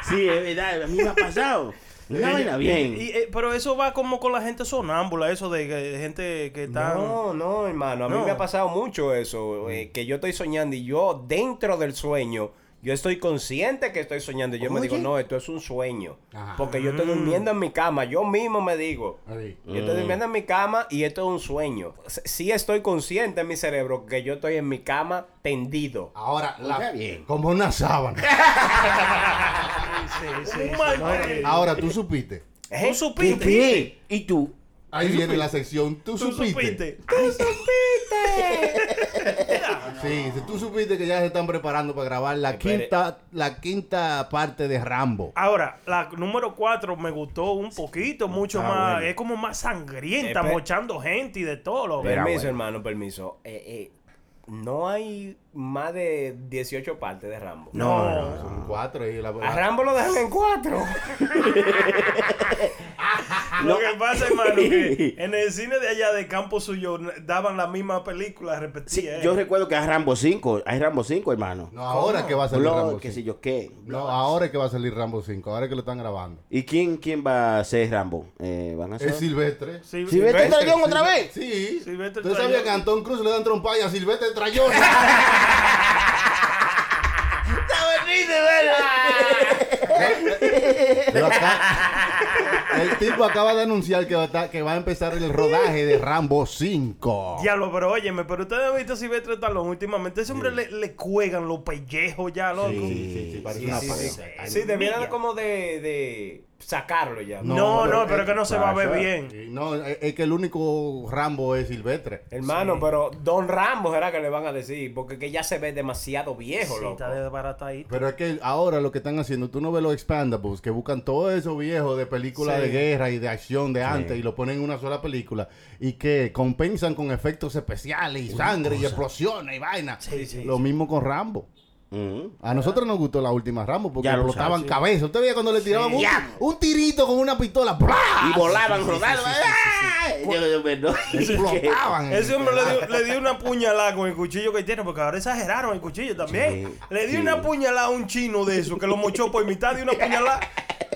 F: Sí, es verdad, a mí me ha pasado. Una vaina bien.
C: Y, eh, pero eso va como con la gente sonámbula, eso de, que- gente que está...
E: No, no, hermano. A mí
C: No.
E: me ha pasado mucho eso. eh, que yo estoy soñando y yo, dentro del sueño, yo estoy consciente que estoy soñando. Y yo me digo, no, esto es un sueño.
B: Ajá.
E: Porque yo estoy durmiendo en mi cama. Yo mismo me digo.
B: Ahí.
E: Yo estoy durmiendo en mi cama y esto es un sueño. Sí estoy consciente en mi cerebro que yo estoy en mi cama tendido.
B: Ahora, la-
F: Oiga bien.
B: como una sábana.
C: Sí, sí, sí, no,
E: Ah,
C: eh,
B: Ahora, tú supiste.
C: ¿Tú supiste?
F: ¿Y tú?
B: Ahí viene la sección, tú,
C: ¿Tú
B: supiste.
C: supiste?
B: Sí, si tú supiste que ya se están preparando para grabar la
E: Espere.
B: quinta, la quinta parte de Rambo.
C: Ahora, la número 4 me gustó un poquito, mucho
F: Ah,
C: más.
F: bueno.
C: Es como más sangrienta,
E: Espe-
C: mochando gente y de todo. Lo
F: Pero-
E: permiso,
F: bueno.
E: hermano, permiso. Eh, eh, no hay más de 18 partes de Rambo.
C: No.
B: Son cuatro y la,
E: A Rambo lo dejan en cuatro.
C: Lo que pasa, hermano, que en el cine de allá de Campo Suyo daban la misma película
F: Sí,
C: repetida.
F: yo recuerdo que hay Rambo 5. Hay Rambo 5, hermano.
B: No, ahora que va a salir
F: Blood,
B: Rambo
F: qué sé
B: 5.
F: yo qué.
B: No, ahora es que va a salir Rambo 5, ahora es que lo están grabando.
F: ¿Y quién, quién va a ser Rambo? Eh, ¿Van a ser?
B: Es Silvestre.
C: Sí,
F: ¿Silvestre
C: Silvestre-
F: Trayón otra vez?
B: Sí.
C: Silvestre
B: ¿Usted sabía
C: Trayón.
B: que a Antón Cruz le dan trompa y a Silvestre Trayón? Pero acá- el tipo acaba de anunciar que va, a estar- que va a empezar el rodaje de Rambo 5.
C: Diablo, pero óyeme, pero ustedes han visto Silvestre Talón últimamente. Ese hombre le, le cuelgan los pellejos ya, loco.
B: Sí, sí, sí, parece una
E: Sí,
B: pared.
E: sí, Sí, como de, de sacarlo ya.
C: No,
B: No,
C: no,
B: pero
C: pero,
B: es-
C: que no se va a ver bien.
B: No, es, que el único Rambo es Silvestre.
E: Hermano, pero Don Rambo será que le van a decir, porque que ya se ve demasiado viejo,
C: Sí,
E: loco.
C: está desbaratadito.
B: Pero es que ahora lo que están haciendo, tú no ves los expandables, que buscan todo eso viejo de películas
C: Sí.
B: de guerra y de acción de antes y lo ponen en una sola película y que compensan con efectos especiales y sangre y explosiones y vaina.
C: Sí, sí,
B: lo mismo con Rambo.
F: Mm.
B: A nosotros nos gustó la última Rambo porque
F: Ya lo
B: explotaban
F: sabes,
B: cabezas. Usted veía cuando le tiraban un, tirito con una pistola.
F: Y volaban, rodaban.
B: Explotaban.
C: Ese hombre le dio, le dio una puñalada con el cuchillo que tiene, porque ahora exageraron el cuchillo también.
F: Sí,
C: le dio
F: sí.
C: una puñalada a un chino de eso, que lo mochó por mitad de una puñalada.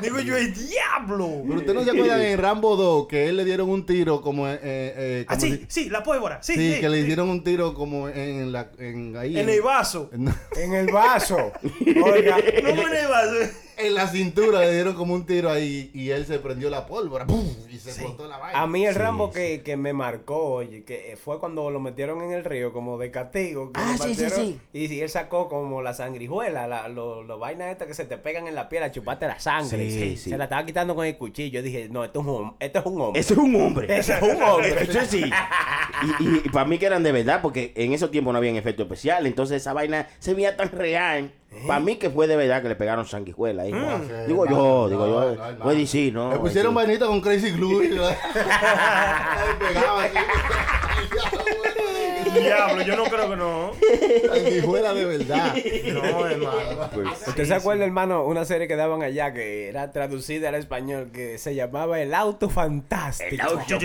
C: Digo yo, el diablo.
B: Pero usted no se acuerda en Rambo 2 que él le dieron un tiro como, eh, eh,
C: Ah,
B: como
C: sí,
B: si-
C: sí, la pólvora. Sí,
B: sí,
C: sí,
B: que le
C: sí.
B: hicieron un tiro como en la en ahí
C: En el vaso.
B: en-
E: En el vaso. Oiga.
C: No en el vaso.
B: En la cintura le dieron como un tiro ahí y él se prendió la pólvora ¡pum! y se explotó la vaina.
E: A mí el Rambo que, que me marcó, oye, que fue cuando lo metieron en el río como de castigo. que
F: Ah,
E: lo
F: sí, sí, sí.
E: Y, y él sacó como la sangrijuela, la, lo, lo vainas estas que se te pegan en la piel a chuparte la sangre.
F: Sí, sí.
E: Se la estaba quitando con el cuchillo. Yo dije, no, esto es un, esto es un hombre.
F: Ese es un hombre.
E: Ese es un hombre.
F: Eso sí. Y, y, para mí que eran de verdad, porque en esos tiempos no habían efecto especial. Entonces esa vaina se veía tan real. Para mí que fue de verdad que le pegaron sanguijuela ahí.
B: Sí,
F: Digo yo, digo
B: no,
F: yo.
B: no, hermano.
F: Puede decir, ¿no?
B: Le pusieron vainita con Crazy Glue y lo- Ahí pegaba así.
C: Diablo, yo no creo que no.
B: Sanguijuela de verdad.
C: No, hermano.
E: ¿Usted se acuerda, hermano, una serie que daban allá que era traducida al español que se llamaba El Auto Fantástico?
F: El auto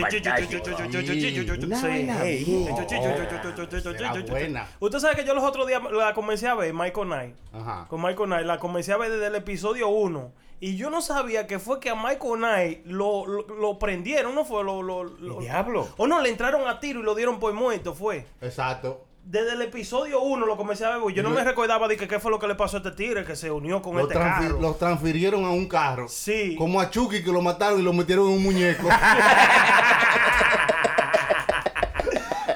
B: buena.
C: Usted sabe que yo los otros días la comencé a ver, Michael Knight.
B: Ajá.
C: Con Michael Knight, la comencé a ver desde el episodio 1. Y yo no sabía que fue que a Michael Knight lo, lo, lo prendieron, ¿no fue? Lo, lo, lo-
E: diablo.
C: O no, le entraron a tiro y lo dieron por muerto, fue.
B: Exacto.
C: Desde el episodio 1 lo comencé a ver. Yo no me recordaba de que qué fue lo que le pasó a este tigre que se unió con
B: Lo,
C: este
B: transfi-
C: carro.
B: lo transfirieron a un carro.
C: Sí.
B: Como a Chucky que lo mataron y lo metieron en un muñeco.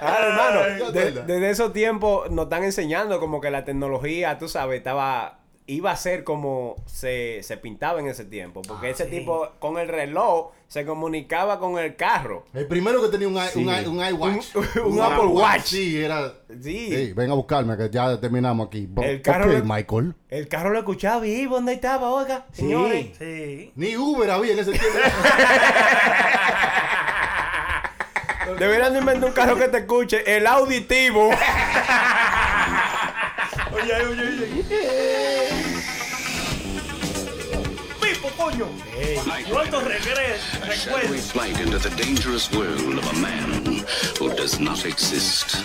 E: Ah, hermano,
B: Ay,
E: de-
B: ¿te
E: desde esos tiempos nos están enseñando como que la tecnología, tú sabes, estaba iba a ser como se, se pintaba en ese tiempo. Porque ese tipo con el reloj se comunicaba con el carro.
B: El primero que tenía un,
E: Sí.
B: un, i- un iWatch.
E: Un- un Apple Watch.
B: Sí, era.
E: Sí.
B: Sí, ven a buscarme que ya terminamos aquí.
E: El carro
B: Michael.
E: El carro lo escuchaba y iba donde estaba, oiga, señores.
C: Sí.
B: Ni Uber había en ese tiempo.
E: Deberían de inventar un carro que te escuche, el auditivo.
C: Oye, oye, oye. coño. ¿Cuánto regreso?
L: Shall we
C: Recuerdo.
L: flight into the dangerous world of a man who does not exist?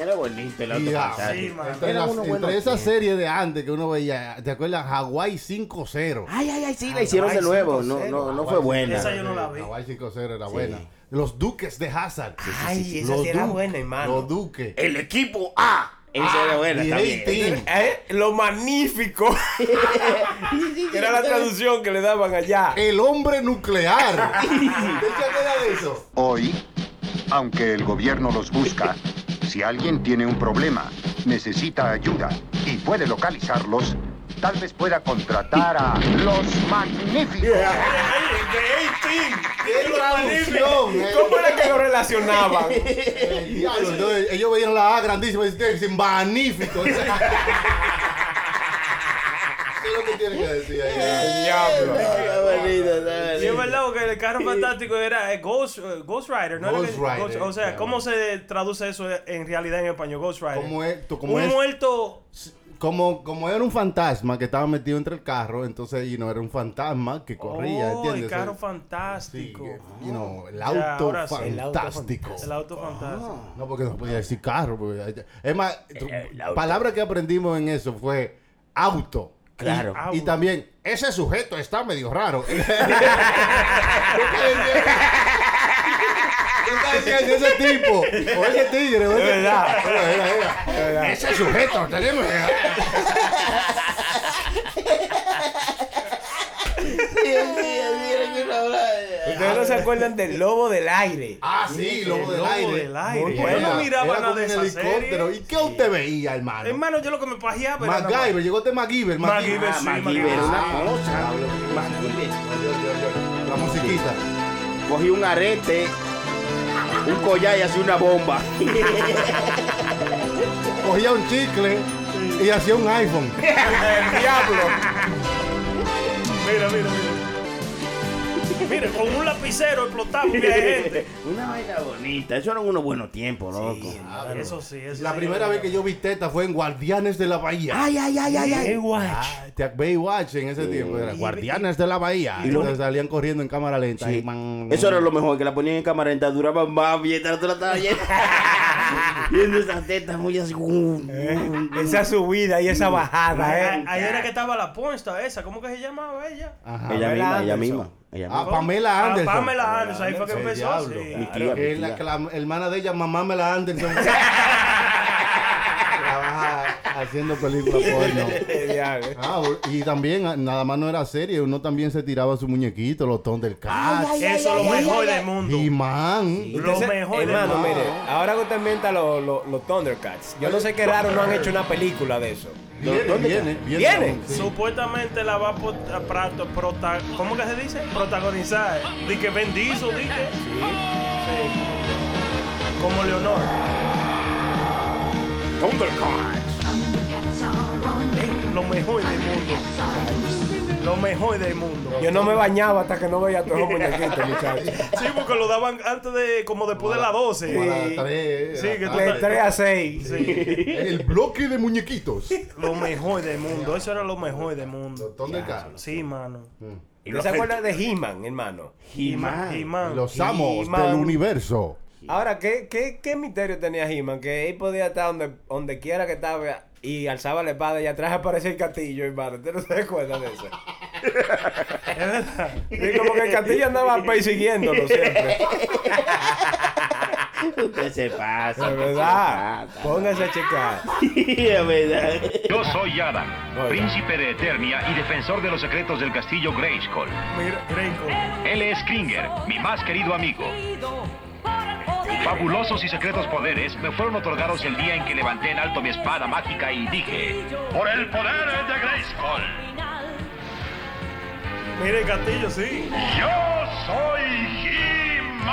F: Era bonito el fantástico.
B: entre las- entre esa serie de antes que uno veía, ¿te acuerdas? Hawaii 5-0.
F: Ay, ay, ay, sí, la hicieron de nuevo. No, no, no fue buena.
C: Esa yo no la vi.
B: Hawaii 5-0 era buena. Los Duques de Hazard.
E: Ay, esa
B: Los
E: sí era buena, hermano.
B: Los Duques.
F: El equipo A. Esa era.
E: Eh, lo magnífico. Era la traducción que le daban allá.
B: El hombre nuclear. ¿Te acuerdas de eso?
M: Hoy, aunque el gobierno los busca, si alguien tiene un problema, necesita ayuda y puede localizarlos, tal vez pueda contratar a los magníficos.
B: ¡Qué traducción! eh!
E: ¿Cómo era que lo relacionaban?
B: El diablo, entonces, ellos veían la A grandísima y decían, magnífico. ¿Qué es lo que tiene que decir ahí?
E: Diablo.
C: Y es verdad que el carro fantástico era eh, Ghost, eh, Ghost Rider, ¿no? Era
B: Ghost
C: que-
B: Rider,
C: Ghost- o sea,
B: claro.
C: ¿cómo se traduce eso en realidad en español? Ghost Rider.
B: Como es, tú- como
C: Un
B: es-
C: muerto.
B: Como, como era un fantasma que estaba metido entre el carro, entonces, you know, era un fantasma que corría,
C: oh,
B: ¿entiendes?
C: el carro
B: Sí,
C: fantástico.
B: que, you know, el
C: Ya,
B: auto
C: ahora sí. El
E: auto
B: fantástico.
C: El auto fantástico.
B: No, porque no podía decir carro. porque- es más, tu-
F: el auto.
B: palabra que aprendimos en eso fue auto.
F: Claro.
B: Y, y también, ese sujeto está medio raro. ¿Qué está diciendo ese tipo? O ese tigre. O ese...
E: verdad.
B: Mira, mira, mira. Ese sujeto, tenemos.
E: Ustedes no se acuerdan del lobo del aire.
B: Ah, sí, lobo del
C: Lobo
B: aire.
C: del aire.
B: Muy
C: Yo
B: buena.
C: no miraba
B: Era
C: nada de esa
B: helicóptero.
C: serie.
B: ¿Y qué usted veía, hermano?
C: Hermano, yo lo que me pajeaba era.
B: MacGyver, llegó este MacGyver.
C: MacGyver,
F: Ah,
C: sí,
F: MacGyver, una
B: Ah,
F: cosa. MacGyver.
B: La musiquita.
F: Cogí un arete, un collar y hacía una bomba.
B: Cogía un chicle y hacía un iPhone.
E: El diablo.
C: Mira, mira, mira. Mira, con un lapicero de gente.
F: Una vaina bonita. Eso eran unos buenos tiempos, loco.
C: Eso sí, eso
B: La
C: sí.
B: primera vez que yo vi teta fue en Guardianes de la Bahía.
F: Ay, ay, ay, ay, ay.
E: Baywatch.
B: Ah, te- Baywatch en ese tiempo era Guardianes de la Bahía. Y entonces salían corriendo en cámara lenta.
F: Sí.
B: Y man-
F: Eso era lo mejor, que la ponían en cámara lenta, duraba más mientras tú la estabas viendo. viendo esas tetas muy así.
E: Esa subida y esa bajada,
C: Ahí,
E: ¿eh?
C: ahí era que estaba la ponsta esa. ¿Cómo que se llamaba ella?
B: Ajá.
F: Ella misma, ella misma. Ella
B: Ah. Pamela
C: Ah,
B: Anderson.
C: Pamela Anderson, ahí fue que empezó, sí.
F: Mi tía, mi
B: la,
F: tía.
B: que la hermana de ella, mamá Mela Anderson. Haciendo películas porno. Ah, y también, ah, nada más no era serie, uno también se tiraba su muñequito, los Thundercats,
C: Eso es lo mejor del mundo.
B: y man.
C: Lo mejor del
E: Hermano,
C: mundo.
E: mire, ahora que usted inventa los los- los Thundercats, yo no sé qué raro no han hecho una película de eso.
B: Viene, viene, viene.
E: ¿Viene?
B: Sí.
C: Supuestamente la va a pot- a prato- prota- ¿cómo que se dice? Protagonizar. Di que Diesel, que. Sí. Como Leonor. Eh, Lo mejor del mundo. Lo mejor del mundo.
E: Yo no me bañaba hasta que no veía todos los muñequitos, muchachos.
C: Sí, porque lo daban antes de, como después de las 12.
B: Como a las tres,
C: Sí, que tú
E: De
C: estás-
E: 3 a 6.
C: Sí.
B: El bloque de muñequitos.
C: Lo mejor del mundo. Eso era lo mejor del mundo.
B: ¿Dónde cae?
C: Sí, mano.
E: ¿Y no se acuerdan de He-Man, hermano?
F: He-Man.
C: He-Man.
B: Los amos del universo.
E: Ahora, ¿qué, qué, qué misterio tenía He-Man? Que él podía estar donde, donde quiera que estaba y alzaba la espada y atrás aparecía el castillo, hermano. ¿Usted no se acuerda de eso?
C: Es verdad.
E: Y como que el castillo andaba persiguiéndolo siempre.
F: Usted se pasa. Usted
E: verdad.
F: pasa.
E: Póngase a checar.
F: Sí, es verdad.
N: Yo soy Adam,
E: Oiga.
N: príncipe de Eternia y defensor de los secretos del castillo Grayskull.
C: Mira.
N: Él es Kringer, mi más querido amigo. Fabulosos y secretos poderes me fueron otorgados el día en que levanté en alto mi espada mágica y dije, por el poder de Grayskull,
C: Mira el castillo, sí.
N: yo soy He-Man.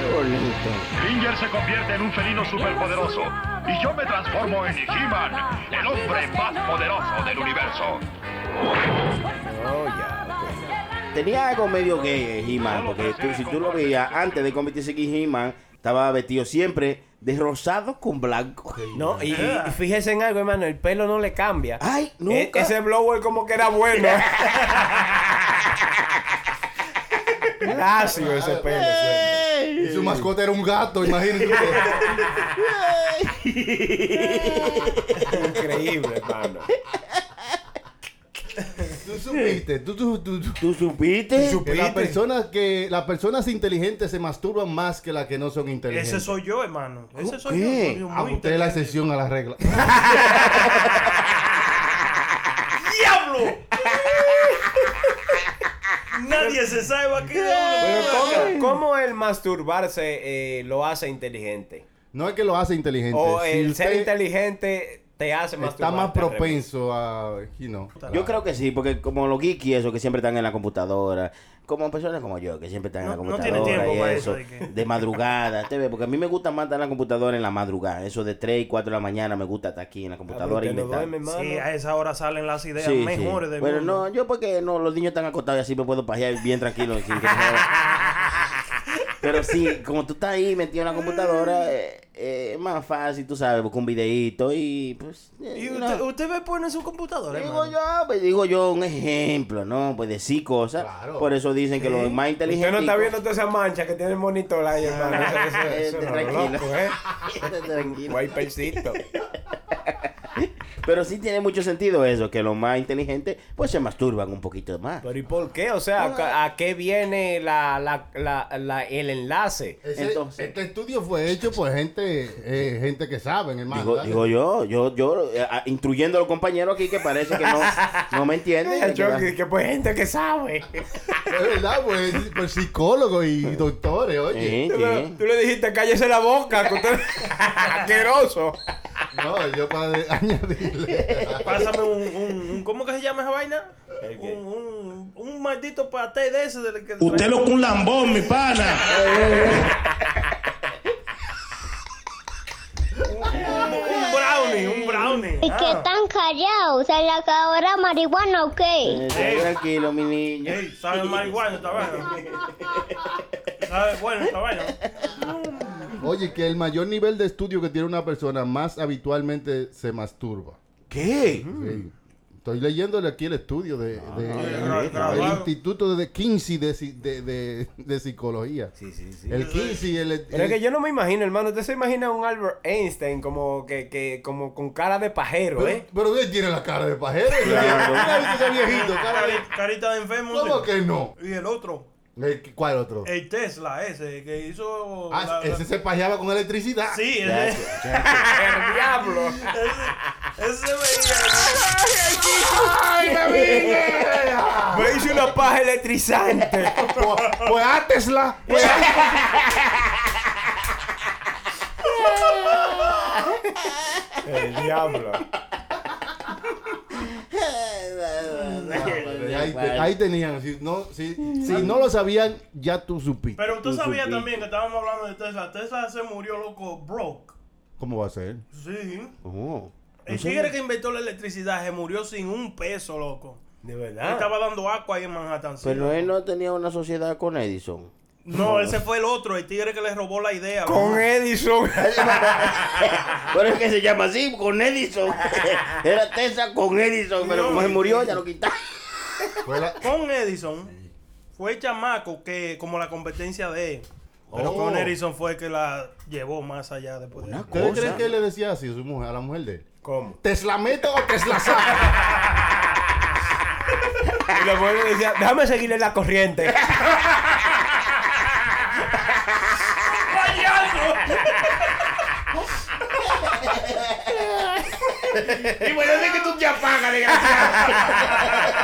F: Qué bonito.
N: Kringer se convierte en un felino superpoderoso y yo me transformo en He-Man, el hombre más poderoso del universo.
E: Oh, ya.
F: Tenía algo medio gay He-Man, porque tú- si tú lo veías antes de convertirse en He-Man, estaba vestido siempre de rosado con blanco.
E: No, y, y fíjese en algo, hermano, el pelo no le cambia.
F: Ay, nunca.
E: E- ese blower como que era bueno. Lacio ese pelo.
B: Y su mascota era un gato, imagínense. usted.
E: Increíble, hermano.
B: Tú supiste, tú, tú, tú, tú-
F: ¿Tú supiste?
B: las personas que las personas inteligentes se masturban más que las que no son inteligentes.
C: Ese soy yo, hermano. Ese soy
F: ¿Qué?
C: yo. Soy
B: Ah,
C: muy
B: usted es la excepción a la regla.
C: ¡Diablo! Nadie se sabe
E: Pero
C: uno.
E: ¿cómo, cómo el masturbarse eh, lo hace inteligente?
B: No es que lo hace inteligente.
E: O
B: si
E: el ser inteligente te hace
B: está más
E: al revés.
B: propenso a, you know.
F: Yo creo que sí, porque como los geeks y eso que siempre están en la computadora, como personas como yo que siempre están en la
C: no
F: computadora
C: tiene tiempo
F: y
C: para
F: eso,
C: eso de que-
F: de madrugada, te ve, porque a mí me gusta más estar en la computadora en la madrugada, eso de 3 y 4 de la mañana me gusta estar aquí en la computadora
E: Usted no.
C: Sí, a esa hora salen las ideas
F: Sí, sí.
C: mejores del
F: Bueno,
C: mundo.
F: no, yo porque no, los niños están acostados y así me puedo pajear bien tranquilo. sin que. Pero sí, como tú estás ahí metido en la computadora, eh, eh, es más fácil, tú sabes, buscar un videíto y pues... eh,
C: ¿Y
F: no.
C: usted, usted ve porno en su computadora,
F: Digo
C: hermano?
F: yo, pues digo yo un ejemplo, ¿no? Pues decir cosas.
B: Claro.
F: Por eso dicen que los más
E: Usted
F: inteligentes.
E: no está viendo toda esa mancha que tiene el monitor ahí, hermano. Eso,
F: Eh, tranquilo.
E: loco, ¿eh?
F: Tranquilo.
E: Wipercito.
F: Pero sí tiene mucho sentido eso, que los más inteligentes pues se masturban un poquito más.
E: Pero ¿y por qué? O sea, ¿a, a qué viene la, la, la, la- el enlace?
B: Ese-
F: Entonces-
B: este estudio fue hecho por gente eh, gente que saben, hermano.
F: Digo, digo yo, yo, yo, eh, instruyendo a los compañeros aquí que parece que no, no me entienden.
E: Yo, que, que pues gente que sabe.
B: Es verdad, pues, pues psicólogos y doctores, oye.
F: Sí,
E: Tú,
F: sí.
E: tú le dijiste, cállese la boca, que usted asqueroso.
B: No, yo para añadirle.
C: Pásame un, un, un- ¿Cómo que se llama esa vaina? Un, un, un maldito paté de ese del que
O: Usted lo que un lambón, mi pana.
C: un brownie, un brownie.
P: ¿Y qué
C: Ah.
P: tan callados? ¿Se le acabó la marihuana o qué?
F: Eh, esté tranquilo, mi niño.
C: Ey, sabe marihuana esta vaina. Sabe bueno esta vaina.
B: Oye, que el mayor nivel de estudio que tiene una persona más habitualmente se masturba.
F: ¿Qué?
B: Sí. Estoy leyéndole aquí el estudio de, del
C: grabado.
B: Instituto de Kinsey de, de, de- de Psicología.
E: Sí, sí, sí.
B: El Kinsey, el,
E: Pero es
B: el-
E: que yo no me imagino, hermano. Usted se imagina un Albert Einstein como que, que como con cara de pajero,
B: pero,
E: ¿eh?
B: pero él tiene la cara de pajero.
F: Claro.
B: Mira, ¿viste ese viejito, cara de-
C: Cari- Carita de enfermo.
B: ¿Cómo que no?
C: Y el otro,
B: El- ¿Cuál otro?
C: el Tesla ese, que hizo...
B: Ah,
C: la- la-
B: ese se pajeaba con electricidad.
C: Sí, ese.
E: ¡El diablo!
C: ese, ese veía...
B: ¡Ay, me vine!
E: Me hice una paja electrizante.
B: Pues, pues a Tesla. Pues
E: El diablo.
B: Ahí, te- ahí tenían, si no, si, si no lo sabían, ya tú supiste.
C: Pero tú
B: Tú
C: sabías
B: supiste.
C: también que estábamos hablando de Tesla. Tesla se murió loco broke.
B: ¿Cómo va a ser?
C: Sí.
F: Oh.
C: El tigre que inventó la electricidad se murió sin un peso, loco.
E: De
C: Él
E: verdad.
C: estaba dando agua ahí en Manhattan. sí,
F: Pero
C: loco.
F: él no tenía una sociedad con Edison.
C: No, ese fue el otro, el tigre que le robó la idea.
E: Con. Edison.
F: Pero es que se llama así, con Edison. Era Tesla con Edison, pero como se murió, ya lo quitaron.
C: Con Edison fue el chamaco que, como la competencia de él. Pero
B: Oh.
C: con Edison fue el que la llevó más allá después de
B: ¿Ustedes creen que él le decía así a su mujer, a la mujer de él?
E: ¿Cómo?
B: ¿Tesla meto o Tesla saco?
E: Y la mujer le decía, déjame seguirle la corriente.
F: Y bueno, es que tú te apagas, desgraciado.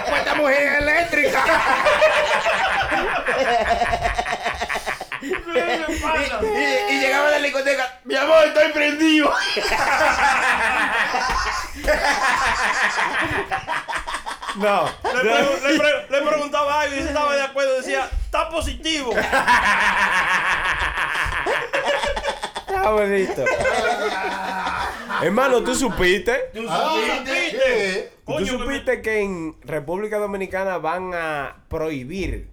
F: Pues esta mujer es eléctrica. y, y- y llegaba a la discoteca, mi amor, estoy prendido.
E: No.
C: Le, pre- le pre- le preguntaba algo y él estaba de acuerdo. Decía, está positivo.
E: Está bonito. Hermano, ¿tú supiste?
C: ¿Tú
B: Ah,
C: supiste?
E: ¿Tú
C: Coño, que
E: supiste que en República Dominicana van a prohibir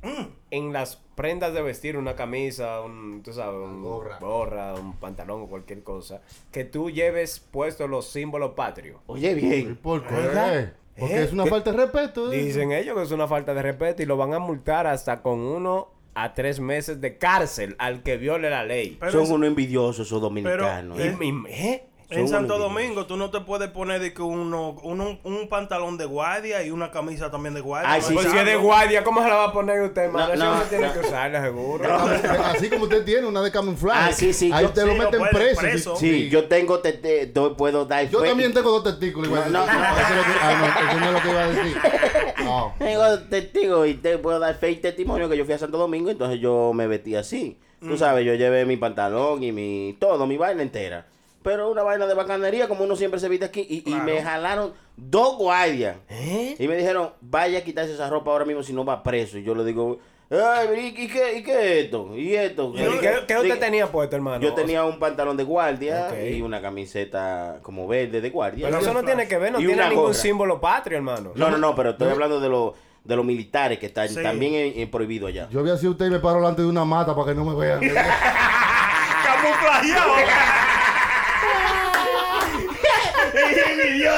E: en las prendas de vestir una camisa, un, tú sabes, un gorra. un pantalón o cualquier cosa, que tú lleves puestos los símbolos patrios?
F: Oye, bien.
B: ¿Por qué?
E: ¿Verdad?
B: Porque
E: ¿Eh?
B: es una
E: ¿Qué?
B: falta de respeto. ¿eh?
E: Dicen ellos que es una falta de respeto y lo van a multar hasta con uno a tres meses de cárcel al que viole la ley.
F: Son unos envidiosos esos dominicanos.
C: Pero,
E: y- ¿eh?
C: En Santo Domingo tú no te puedes poner de que uno, uno- un pantalón de guardia y una camisa también de guardia.
F: Ay, sí,
E: Pues si es de guardia, ¿cómo se la va a poner usted, hermano?
F: No,
E: Eso
F: no,
E: no tiene
F: no.
E: que usarla, seguro.
B: Así como usted tiene una de camuflaje.
F: Ah, sí, sí,
B: Ahí
F: yo-
B: te
C: sí,
B: lo meten preso.
C: preso.
F: Sí, yo tengo, te, te- puedo dar
B: Yo
F: fe-
B: también tengo dos testículos. igual.
F: No, no, no.
B: Eso es lo que- ah, no, eso no es lo que iba a decir. No.
F: Tengo testigo y te puedo dar fe y testimonio que yo fui a Santo Domingo, entonces yo me vestí así. Tú sabes, yo llevé mi pantalón y mi todo, mi vaina entera. Pero una vaina de bacanería, como uno siempre se viste aquí, y, y me jalaron dos guardias. Y me dijeron, vaya a quitarse esa ropa ahora mismo si no va preso. Y yo le digo, ay, ¿y, y qué, ¿y qué es esto? ¿Y esto?
E: ¿Y qué, qué usted tenía puesto, hermano?
F: Yo tenía un pantalón de guardia y una camiseta como verde de guardia.
E: Pero eso no tiene que ver, no
F: Y
E: tiene ningún
F: gorra.
E: símbolo patrio, hermano.
F: No, no, no, pero estoy hablando de los de los militares que están
C: Sí.
F: también es- es prohibido allá.
B: Yo voy a decir usted y me paro delante de una mata para que no me vean.
C: Camuflajeado.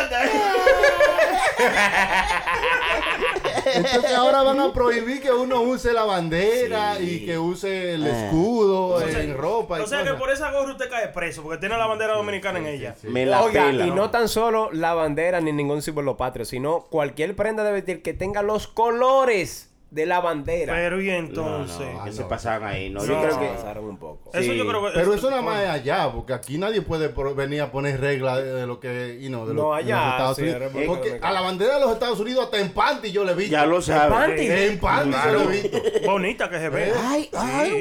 B: Entonces ahora van a prohibir que uno use la bandera y que use el escudo en ropa y
C: O sea que por esa gorra usted cae preso porque tiene la bandera dominicana en ella.
F: Me la
E: Oiga,
F: pela.
E: y no tan solo la bandera ni ningún símbolo patrio, sino cualquier prenda de vestir que tenga los colores de la bandera.
C: Pero y
F: No,
C: entonces.
F: no, que se pasaban ahí, no.
E: Sí,
F: Yo creo
E: se
F: que
E: pasaron un poco.
C: Eso
F: Sí.
C: yo creo que.
B: Pero eso nada más es allá, porque aquí nadie puede pro- venir a poner reglas de, de lo que, you know, de
E: No,
B: lo, de
E: allá,
B: los Estados
E: sí,
B: Unidos.
E: República
B: Porque a la bandera de los Estados Unidos hasta en panty yo le he visto.
F: ya lo sabes.
E: panty?
B: En panty yo le he visto.
C: Bonita que se ve.
F: Ay, ay.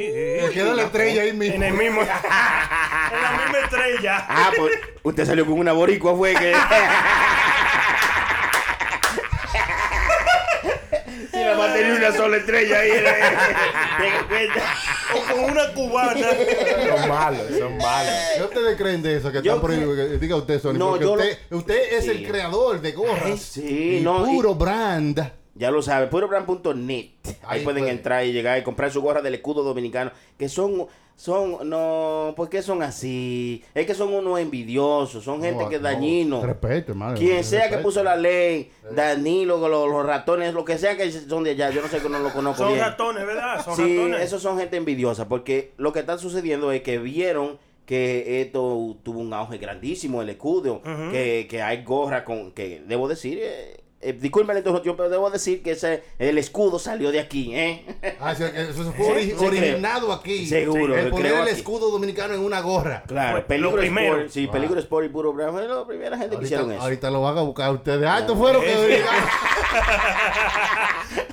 B: Le queda la estrella ahí mismo.
C: En el mismo. en la misma estrella.
F: Ah, pues usted salió con una boricua, fue que. nada más tenía una sola estrella ahí. eh.
C: O con una cubana.
E: Son malos, son malos.
B: ¿Qué ustedes creen de eso? Que
F: Yo
B: están prohibidos. Que- Diga usted, Sony.
F: No,
B: porque
F: yo
B: usted, usted es
F: Sí.
B: el creador de gorras.
F: Ay, sí,
B: y
F: no, y-
B: puro brand.
F: Ya lo sabe, purobrand.net. Ahí
B: Ahí
F: pueden
B: puede.
F: entrar y llegar y comprar su gorra del escudo dominicano. Que son, son, no, ¿por qué son así? Es que son unos envidiosos, son gente
B: No,
F: que es
B: no,
F: dañino.
B: Respeto, hermano.
F: Quien sea que puso la ley, Danilo, los, los ratones, lo que sea que son de allá, yo no sé que no lo conozco
C: Son
F: bien.
C: ratones, ¿verdad? Son
F: Sí,
C: ratones.
F: esos son gente envidiosa, porque lo que está sucediendo es que vieron que esto tuvo un auge grandísimo, el escudo, que, que hay gorra con, que debo decir, eh, eh, disculpen la interrupción, pero debo decir que ese, el escudo salió de aquí, ¿eh?
B: Ah, sí, eso fue ori-
F: Sí, sí,
B: originado aquí.
F: Seguro,
B: El poner el
F: aquí.
B: escudo dominicano en una gorra.
F: Claro, Peligro
C: primero.
F: Sport, sí,
B: Ah.
F: Peligro Sport y Puro Bravo, fue la primera gente que hicieron eso.
B: ahorita lo van a buscar ustedes. Ah, esto fue lo que.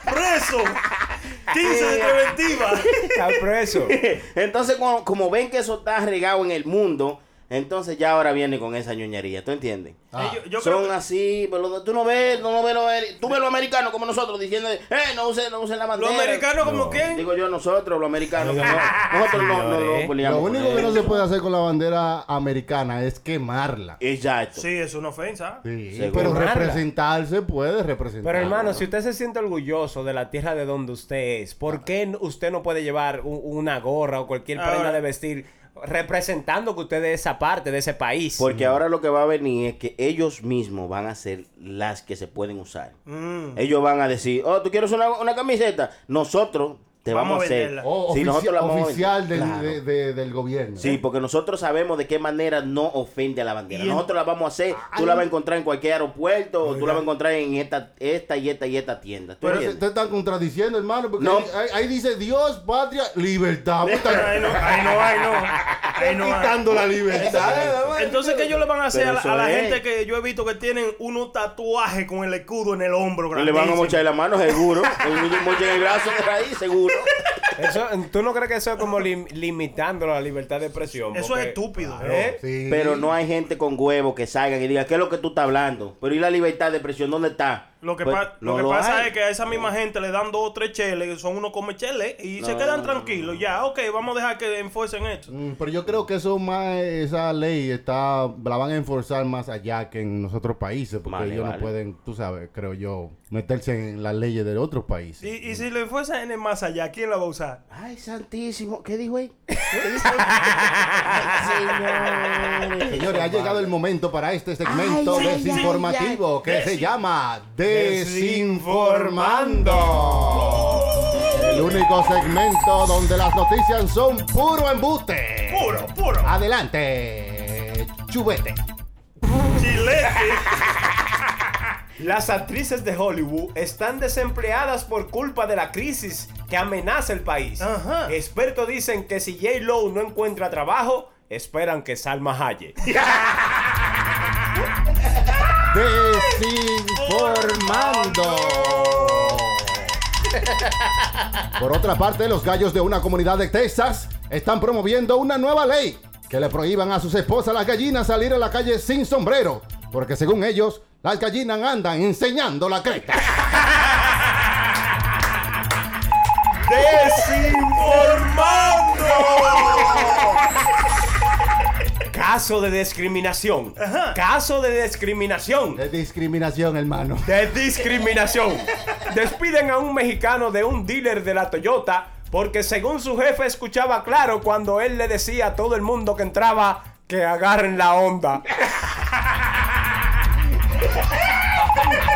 C: ¡Preso! 15 de preventiva.
E: Está preso.
F: Entonces, como, como ven que eso está regado en el mundo, Entonces ya ahora viene con esa ñoñería, ¿tú entiendes?
C: Ah. yo- yo creo
F: Son
C: que-
F: así, pero tú no ves, no, no ves los, tú ves los americanos como nosotros diciendo, eh, no usen, no usen la bandera.
C: ¿Los americanos como
F: No.
C: quién?
F: Digo yo nosotros, los americanos. no, nosotros no, no, no
B: Lo único que no se puede hacer con la bandera americana es quemarla.
F: Exacto.
C: Sí, es una ofensa.
B: Sí,
E: Seguro.
B: pero representarse puede representar.
E: Pero hermano, si usted se siente orgulloso de la tierra de donde usted es, ¿por qué usted no puede llevar u- una gorra o cualquier prenda de vestir representando que usted es de esa parte, de ese país?
F: Porque ahora lo que va a venir es que ellos mismos van a ser las que se pueden usar.
C: Mm.
F: Ellos van a decir, oh, ¿tú quieres una, una camiseta? Nosotros te
C: Vamos
F: vamos,
C: a
F: hacer.
C: venderla.
B: O
F: Sí,
B: ofici-
F: nosotros la vamos a
B: oficial del,
F: vender.
B: de- de- del gobierno.
F: Sí, porque nosotros sabemos de qué manera no ofende a la bandera. Nosotros la vamos a hacer. Tú
B: Ay,
F: la vas a encontrar en cualquier aeropuerto. o Tú la vas a encontrar en esta, esta y esta y esta tienda. ¿Tú
B: Pero
F: entiendes?
B: te están contradiciendo, hermano, porque
F: No.
B: ahí, ahí dice Dios, patria, libertad.
C: Ahí no, ahí no, ahí no. Ahí no hay.
B: quitando la libertad.
C: Entonces, ¿qué ellos le van a hacer a la,
F: eso
C: a la
F: es.
C: gente que yo he visto que tienen unos tatuajes con el escudo en el hombro?
F: Le van a mochar la mano, seguro. Un moche en el brazo de ahí, seguro.
E: Eso, ¿Tú no crees que eso es como lim- limitando la libertad de expresión?
C: Eso
E: Porque-
C: es estúpido.
E: ¿Eh?
B: Sí.
F: Pero no hay gente con huevo que salga y diga, ¿qué es lo que tú estás hablando? Pero ¿y la libertad de expresión? ¿Dónde está?
C: Lo que,
F: Pues,
C: pa- lo que pasa
F: hay.
C: es que a esa misma gente le dan dos o tres cheles, son unos come cheles, y se
F: No,
C: quedan
F: no,
C: tranquilos. Ya, ok, vamos a dejar que enfuercen esto.
B: Mm, Pero yo creo que eso más, esa ley está, la van a enforzar más allá que en los otros países, porque
F: Vale,
B: ellos
F: vale.
B: no pueden, tú sabes, creo yo, meterse en las leyes de otros países.
C: Y, y si le enfuerzan en el más allá, ¿quién la va a usar?
F: Ay, santísimo. ¿Qué dijo ahí?
B: Señores, ha llegado el momento para este segmento
F: Ay,
B: desinformativo
F: ay, ay.
B: que se llama Desinformando. El único segmento donde las noticias son puro embute.
C: Puro, puro.
B: Adelante, chubete.
C: Chilete.
E: Las actrices de Hollywood están desempleadas por culpa de la crisis que amenaza el país.
C: Ajá.
E: Expertos dicen que si J. Lo no encuentra trabajo, esperan que Salma Hayek.
B: Desinformando. Por otra parte, los gallos de una comunidad de Texas están promoviendo una nueva ley que le prohíban a sus esposas las gallinas salir a la calle sin sombrero, porque según ellos, las gallinas andan enseñando la creta.
E: Caso de discriminación. Caso de discriminación.
B: De discriminación, hermano.
E: De discriminación. Despiden a un mexicano de un dealer de la Toyota porque según su jefe escuchaba claro cuando él le decía a todo el mundo que entraba que agarren la onda.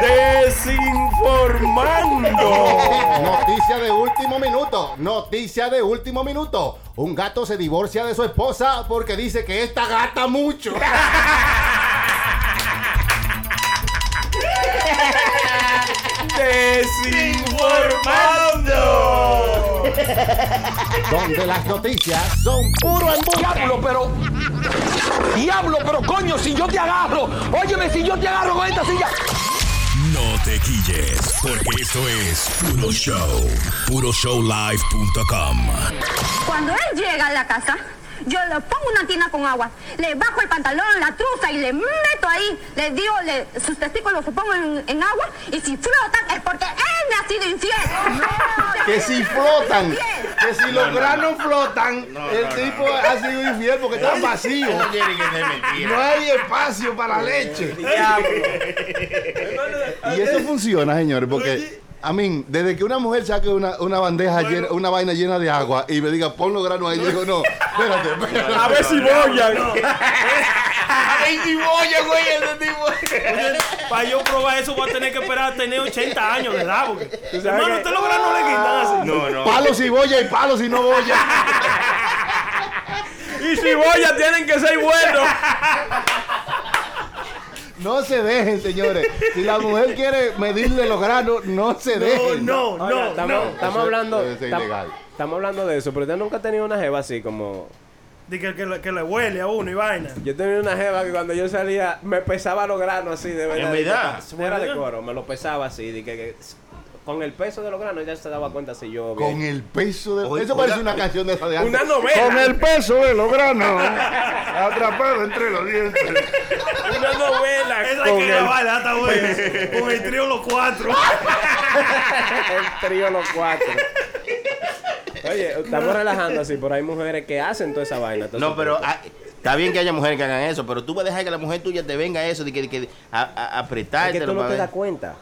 E: Desinformando.
B: Noticia de último minuto. Noticia de último minuto. Un gato se divorcia de su esposa porque dice que esta gata mucho.
E: Desinformando.
B: Donde las noticias son puro.
I: Diablo, pero. Diablo, pero coño, si yo te agarro. Óyeme, si yo te agarro con esta silla.
A: No te quilles, porque esto es Puro Show. PuroShowLive.com.
Q: Cuando él llega a la casa, yo le pongo una tina con agua, le bajo el pantalón, la truza y le meto ahí, le digo, le, sus testículos se pongo en, en agua y si flotan es porque él me ha sido infiel.
B: Que si flotan, que si los granos flotan, el tipo ha sido infiel porque están vacíos. No hay espacio para leche. Y eso funciona, señores, porque a mí, desde que una mujer saque una, una bandeja llena, una vaina llena de agua y me diga, pon los granos ahí, yo digo, no, espérate, espérate.
E: A ver si bollan.
F: A ver si voy, güey, ese tipo.
C: Para yo probar eso voy a tener que esperar a tener 80 años de edad. Porque, hermano,
E: que-
C: usted los granos le quitan así.
F: No, no.
B: Palos y boya y palos y no boya.
E: Y si boya tienen que ser buenos.
B: No se dejen, señores. Si la mujer quiere medirle los granos, no se dejen.
C: No, no,
E: Oiga,
C: no,
E: estamos,
C: no.
E: estamos
B: Eso-
E: hablando.
B: es ilegal.
E: Estamos hablando de eso, pero usted nunca ha tenido una jeva así como.
C: De que, que, le- que le huele a uno y vaina.
E: Yo tenía una jeva que cuando yo salía me pesaba los granos así, de verdad.
F: ¿En verdad?
E: Fuera de coro, me lo pesaba así, de que, que con el peso de los granos ella se daba cuenta si yo...
B: Con el peso de...
F: Oye,
B: Eso parece una canción de esa de antes.
E: Una novela.
B: Con el peso de los granos. atrapado entre los dientes.
E: Una novela.
C: Esa hay que
E: el-
C: grabarla, está buena. Con el trío Los Cuatro.
E: el trío los cuatro. Oye, estamos relajando así, pero hay mujeres que hacen toda esa vaina.
F: No, pero ah, está bien que haya mujeres que hagan eso, pero tú vas a dejar que la mujer tuya te venga eso de que, de que a, a-
E: es
F: apretarte.
E: que tú no te das cuenta.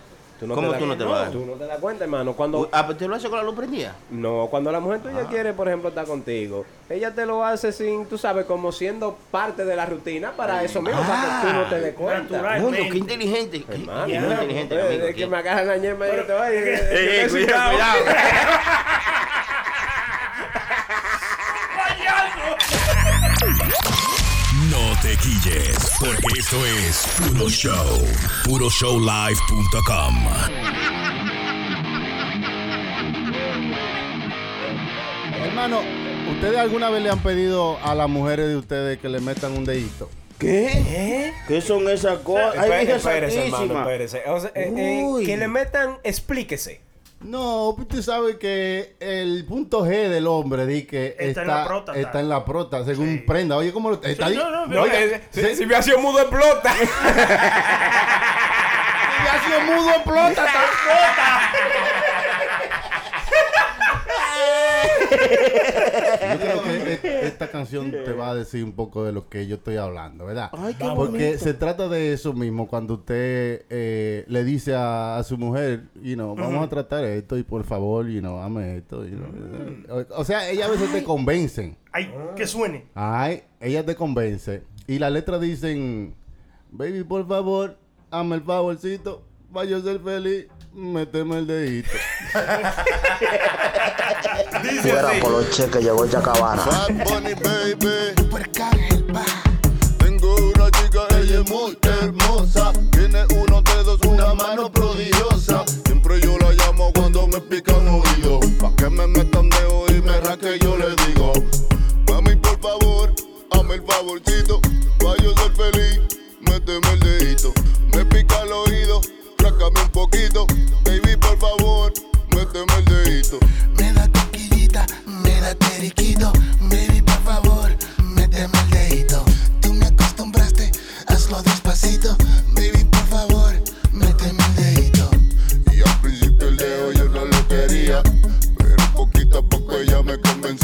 E: Tú no
F: ¿Cómo
E: das-
F: tú no te vas?
E: Tú no te das cuenta, hermano. Cuando,
F: Ah, pero te lo hace con la luz prendida.
E: no, cuando la mujer tuya quiere, por ejemplo, estar contigo, ella te lo hace sin, tú sabes, como siendo parte de la rutina para eso mismo, para que tú no te des cuenta.
F: Coño, qué inteligente.
E: Hermano,
F: qué inteligente,
E: eh, es que me agarran la ñema y yo te voy
F: cuidado, cuidado.
A: te quilles, porque esto es Puro Show. PuroShowLive.com.
B: Hermano, ¿ustedes alguna vez le han pedido a las mujeres de ustedes que le metan un dedito?
F: ¿Qué? ¿Qué son esas cosas? Ay,
E: Espérese, espérese, hermano, espérese. O sea, eh, eh,
F: Uy.
E: que le metan, explíquese.
B: No, usted sabe que el punto G del hombre di que
C: Está
B: está,
C: en la próstata.
B: está en la prota, según prenda. Oye, ¿cómo lo está
C: Sí, no, no,
E: No, eh, si, si me ha sido mudo explota.
B: ya ha sido mudo explota, está Yo creo que e- esta canción te va a decir un poco de lo que yo estoy hablando, ¿verdad?
F: Ay, qué
B: Porque
F: bonito.
B: se trata de eso mismo cuando usted eh, le dice a, a su mujer, you know, vamos a tratar esto y por favor, you know, ame esto. you know. O, o sea, ellas a veces te convencen.
C: Ay, que suene.
B: Ay, ellas te convencen. Y las letras dicen, baby, por favor, hazme el favorcito, vaya a ser feliz, méteme el dedito.
R: Fuera por los cheques llegó Chacabana.
G: Tengo una chica, ella es muy hermosa. Tiene unos dedos, una mano prodigiosa. Siempre yo la llamo cuando me pican oído. Pa' que me metan dedo y me rasque, yo le digo. Mami, por favor, hazme el favorcito. Pa' yo ser feliz, méteme el dedito. Me pica el oído, rascame un poquito. Baby, por favor, el dedito.
H: Me da coquillita, me da teriquito. Baby, por favor, méteme el dedito. Tú me acostumbraste, hazlo despacito. Baby, por favor, méteme el dedito.
G: Y al principio el dedo yo no lo quería, pero poquito a poco ella me convencía.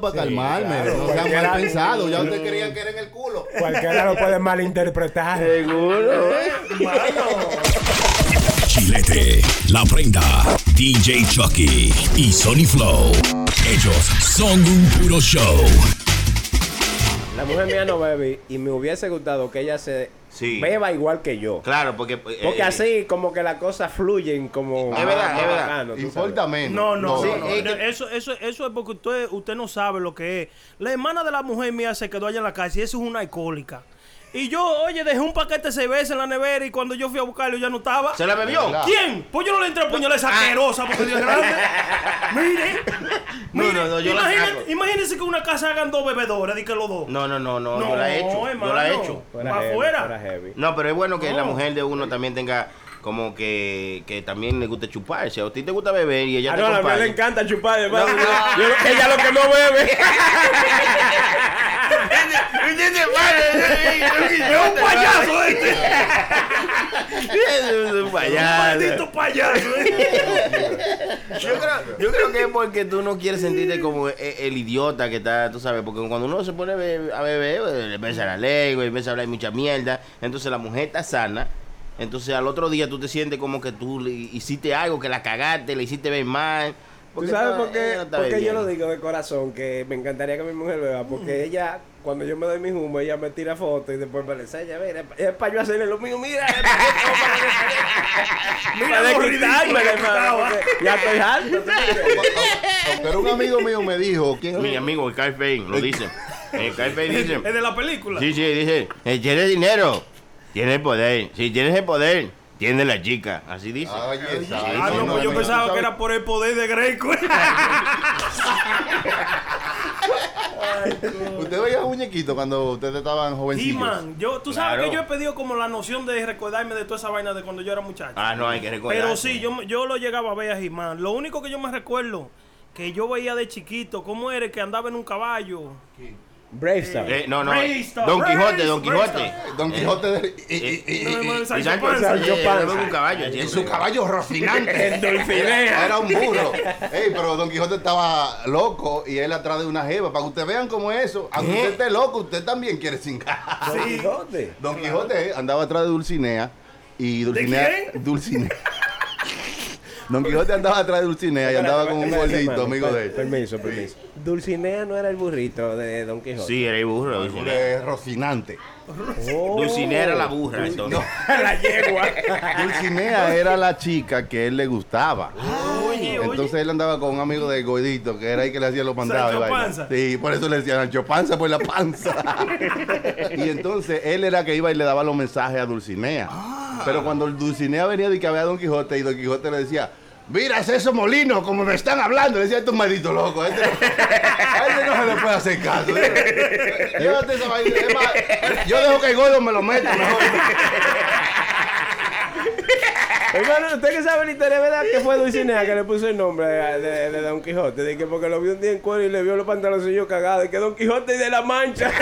B: Para calmarme.
E: claro,
B: no sean
E: cualquiera-
B: mal pensados. Ya ustedes creían que era en el culo.
E: Cualquiera lo puede malinterpretar.
F: Seguro.
A: Chilete, La Prenda, DJ Chucky y Sony Flow. Ellos son un puro show.
E: La mujer mía no bebe y me hubiese gustado que ella se
F: Sí.
E: beba igual que yo.
F: Claro, porque. eh,
E: Porque
F: eh,
E: así como que las cosas fluyen como...
F: Es verdad, es verdad.
E: bacano, tú
B: Importa menos.
C: No, no,
F: Sí,
C: no, no.
F: es que-
C: Eso, eso, eso es porque usted, usted no sabe lo que es. La hermana de la mujer mía se quedó allá en la casa y eso es una alcohólica. Y yo, oye, dejé un paquete de cerveza en la nevera y cuando yo fui a buscarlo ya no estaba.
F: ¿Se la bebió?
C: ¿Quién? Pues yo no le entré a puñalar esa asquerosa porque Dios es grande. Mire. Mire,
F: no, no, yo saco.
C: Imagínense que una casa hagan dos bebedores, di que los dos.
F: No, no, no, no,
C: No,
F: yo la he hecho. Yo
C: hermano.
F: la he hecho.
E: Fuera
C: Pa'
E: heavy,
C: afuera.
E: heavy.
F: No, pero es bueno que
C: No.
F: la mujer de uno también tenga como que, que también le guste chupar. Si a ti te gusta beber y ella
E: Ah,
F: te
E: no, a mí le encanta chupar.
F: No, no.
E: Yo- ella lo que no bebe.
C: Es un payaso este.
F: Es un
C: Un
F: payaso.
C: maldito payaso.
F: Yo creo, yo creo que es porque tú no quieres sentirte como el, el idiota que está, tú sabes, porque cuando uno se pone a beber, a beber, eh, le empieza la ley, güey, empieza a hablar mucha mierda, entonces la mujer está sana, entonces al otro día tú te sientes como que tú le hiciste algo, que la cagaste, le hiciste ver mal.
E: ¿Tú
F: porque
E: sabes por qué,
F: ella no está
E: por qué yo lo digo de corazón? Que me encantaría que mi mujer beba. Porque ella, cuando yo me doy mi humo, ella me tira fotos y después me la enseña. Mira, es para yo hacerle lo mío. Mira, es pa'
C: Mira
E: para hermano,
C: estaba.
E: porque Ya estoy harto.
B: Pero un amigo mío me dijo, ¿quién
F: Mi amigo, el Carl Fein, lo dice. El Carl Fein dice.
C: Es de la película.
F: Sí, sí, dice, eh, tiene dinero, tiene poder. Si tienes el poder, tiene la chica. Así dice.
B: Ay, esa,
C: Ah,
B: ay,
C: no, pues yo
B: no,
C: pensaba
B: no,
C: que era por el poder de Greco.
B: Usted veía muñequito cuando ustedes estaban jovencillos.
C: He-Man, yo, tú sabes
F: Claro.
C: que yo he pedido como la noción de recordarme de toda esa vaina de cuando yo era muchacho.
F: Ah, no, hay que recordar.
C: Pero sí, yo, yo lo llegaba a ver a He-Man. Lo único que yo me recuerdo que yo veía de chiquito, ¿cómo era que andaba en un caballo?
E: Brave Star.
F: Eh, no, no.
C: Brave Star,
F: Don
C: Brave
F: Quijote, Don Quijote.
B: Don Quijote de... y- y-
F: Eh,
B: y- y- y-
C: Sancho
F: Y
C: Panza.
F: Eh, un caballo.
B: en
F: sí,
B: su caballo rocinante. Era un burro. Ey, pero Don Quijote estaba loco y él atrás de una jeva. Para que ustedes vean cómo es eso. Aunque
F: ¿Qué?
B: usted esté loco, usted también quiere cingar.
E: Don Quijote.
B: Don Quijote eh, andaba atrás de Dulcinea. Y Dulcinea. Dulcinea. Don Quijote andaba atrás de Dulcinea y andaba con un gordito, amigo de él.
E: Permiso, permiso. Dulcinea no era el burrito de Don Quijote.
F: Sí, era el burro. Dulcinea.
B: Rocinante.
E: Oh.
F: Dulcinea era la burra, entonces.
E: la yegua.
B: Dulcinea era la chica que él le gustaba.
C: Oye, oye.
B: Entonces él andaba con un amigo de Gordito, que era ahí que le hacía los mandados. Sí, por eso le decían Sancho Panza por la panza. y entonces él era que iba y le daba los mensajes a Dulcinea. Pero cuando Dulcinea venía de que había Don Quijote y Don Quijote le decía, mira esos molinos, como me están hablando. Le decía, estos malditos locos. A este, no, a este no se le puede hacer caso. Llévate esa vaina. Es más, yo dejo que el gordo me lo meta mejor.
E: Hermano, usted que sabe la historia, ¿verdad? Que fue Dulcinea que le puso el nombre de, de- de Don Quijote. De que porque lo vio un día en cuero y le vio los pantaloncillos cagados. Y que Don Quijote de la Mancha.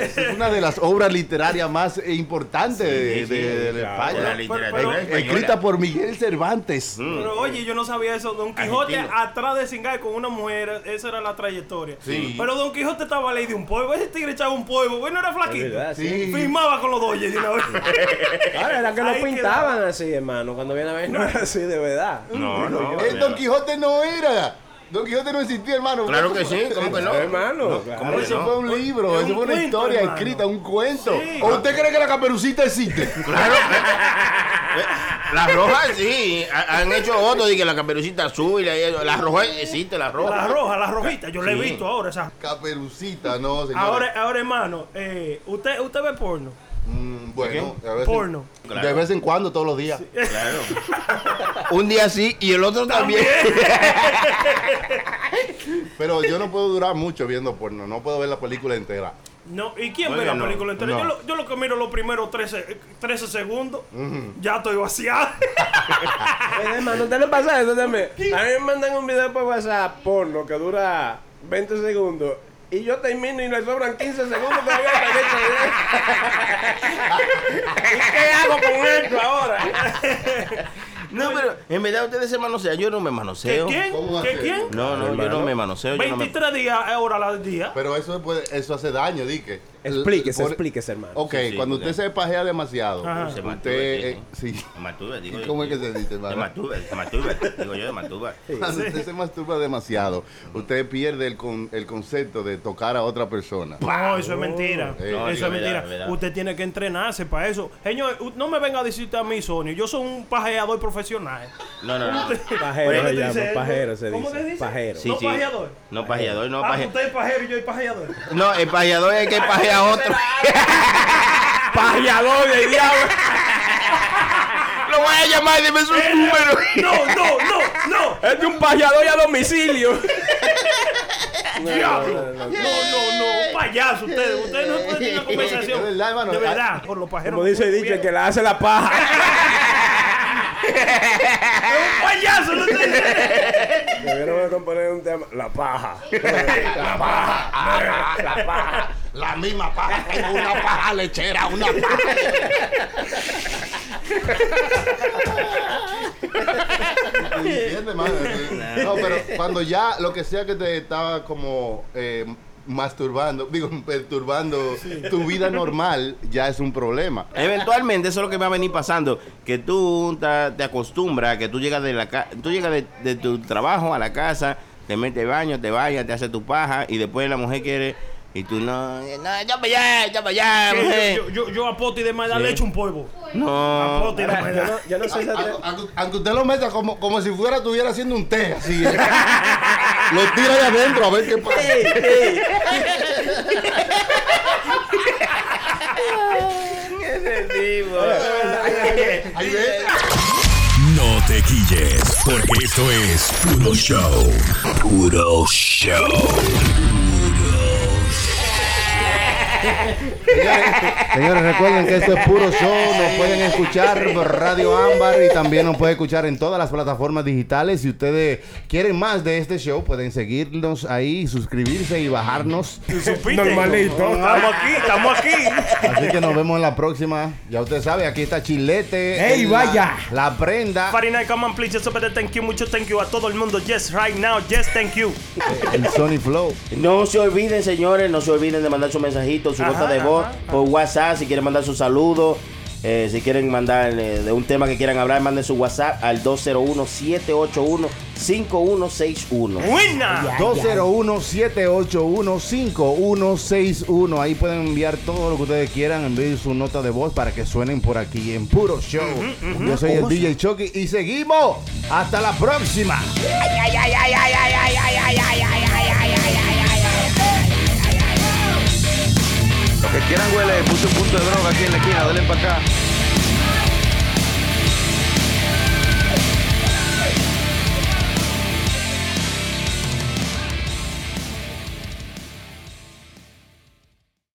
B: Es una de las obras literarias más eh, importantes de,
F: Sí,
B: de- de
F: claro,
B: España. Escrita por Miguel Cervantes.
C: Pero oye, yo no sabía eso. Don Quijote
F: Argentino.
C: atrás de cingar con una mujer, esa era la trayectoria.
B: Sí.
C: Pero Don Quijote estaba ley de un polvo. Ese tigre echaba un polvo. Bueno, era flaquito.
B: Sí.
C: Firmaba con los doyes de una vez.
E: Ahora, era que lo
C: Ahí
E: pintaban así, hermano. Cuando viene a ver, no era así de verdad.
F: No, no.
B: Eh, Don Quijote no era. Don Quijote no existía, hermano.
F: Claro que sí, ¿cómo que no?
E: Hermano.
F: ¿Cómo que
B: Eso
F: no?
B: fue un libro,
C: Es
B: eso
C: un
B: fue una
C: cuento,
B: historia
C: hermano.
B: escrita, un cuento.
C: Sí.
B: ¿O usted cree que la caperucita existe?
F: Claro. Las rojas sí, ha- han hecho otro de que la caperucita azul y la, la roja existe, la roja.
C: La roja, la rojita. Yo la he
F: Sí.
C: visto ahora. Esa.
B: Caperucita, no, señor.
C: Ahora, ahora, hermano, eh, ¿usted, ¿usted ve porno?
B: Bueno, a veces-
C: Porno.
F: Claro.
B: de vez en cuando, todos los días.
F: Claro. Un día sí y el otro también.
B: Pero yo no puedo durar mucho viendo porno, no puedo ver la película entera.
C: No, ¿y quién
F: Oiga,
C: ve la
F: no.
C: película entera?
B: No.
C: Yo, lo, yo lo que miro los primeros 13, 13 segundos, ya estoy vaciado.
E: Oye, hermano, ¿usted le pasa eso también? A mí me mandan un video por WhatsApp porno que dura 20 segundos. Y yo termino y le sobran 15 segundos todavía para que ¿Y qué hago con esto ahora?
F: No, pero en verdad ustedes se manosean. Yo no me
C: ¿Qué
F: manoseo.
C: quién?
B: ¿Cómo
C: ¿Qué quién?
F: No, no, yo no me manoseo. Yo no me...
C: 23 días, ahora al día.
B: Pero eso, puede- eso hace daño, di que.
E: Explíquese,
B: por-
E: explíquese, hermano.
B: Ok,
L: Sí, sí,
B: cuando usted se pajea demasiado,
L: Ajá. Se
B: usted, eh, sí.
L: Se masturba, digo yo.
B: ¿Cómo es que se dice,
L: Se
B: hermano?
L: masturba, se masturba, digo yo, se masturba.
B: Cuando usted se masturba demasiado, usted pierde el, con- el concepto de tocar a otra persona.
C: No, eso es mentira.
B: Eh,
L: No,
C: eso
L: digo,
C: es mentira.
L: verdad.
C: Usted tiene que entrenarse para eso. Señor, no me venga a decirte a mí, Sonio. Yo soy un pajeador profesional.
L: No, no, no.
E: Pajero
C: ¿Cómo
E: se llama,
C: dice?
E: pajero se
C: ¿Cómo
E: dice.
C: te dice?
E: Pajero.
L: Sí,
C: no
L: sí.
C: pajeador.
L: No pajeador, no
C: Ah,
L: pajeador.
C: usted es pajero y yo es pajeador.
L: No, el pajeador es el que pajea a otro.
E: Pajeador de diablo.
L: Lo voy a llamar y dime su número.
C: No, no, no, no.
E: Es de un pajeador y a domicilio.
C: Diablo. No, no, no. Payaso ustedes. Ustedes no pueden tener una conversación.
B: Es verdad, hermano.
C: De verdad. Por los pajeros.
E: Como dice dicho, el que la hace la paja.
C: Es un payaso. ¿no
E: componer un tema. La paja.
B: La paja, la paja, la misma paja, tengo una paja lechera, una paja. ¿Entiendes? No, pero cuando ya lo que sea que te estaba como eh, masturbando, digo, perturbando tu vida normal, ya es un problema.
L: Eventualmente eso es lo que va a venir pasando, que tú te acostumbras, que tú llegas de la ca- tú llegas de, de tu trabajo a la casa, te metes baño, te bañas, te haces tu paja y después la mujer quiere y tú no, no, ya para allá, ya para allá, mujer.
C: Yo, yo, yo a Poti de Maida
L: Sí.
C: le echo un polvo. A
L: No.
C: Poti de
E: Yo no, yo no sé si
B: Aunque- aunque- Aunque usted lo meta como, como si fuera estuviera haciendo un té, así. ¿eh? lo tira ahí adentro a ver qué pasa. Ahí ve.
A: No te quilles, porque esto es puro show. Puro show.
B: Señores, recuerden que esto es puro show. Nos pueden escuchar por Radio Ámbar y también nos pueden escuchar en todas las plataformas digitales. Si ustedes quieren más de este show, pueden seguirnos ahí, suscribirse y bajarnos.
E: Normalito.
C: Estamos aquí, estamos aquí.
B: Así que nos vemos en la próxima. Ya usted sabe, aquí está Chilete.
E: ¡Ey, vaya!
B: La prenda.
C: Farina, come on, please. Thank you. Mucho thank you a todo el mundo. Yes, right now. Yes, thank you.
B: El Sony Flow.
F: No se olviden, señores, no se olviden de mandar su mensajito, su
C: Ajá,
F: nota de voz
C: ajá,
F: por WhatsApp. Si quieren mandar su saludo, eh, si quieren mandar eh, de un tema que quieran hablar, manden su WhatsApp al 201-781-5161.
C: ¡Buena!
B: 201-781-5161. Ahí pueden enviar todo lo que ustedes quieran, enviar su nota de voz para que suenen por aquí en puro show. Yo soy el DJ Chucky y seguimos. Hasta la próxima.
S: Los que quieran huele, puse un punto de droga aquí en la esquina, denle para acá.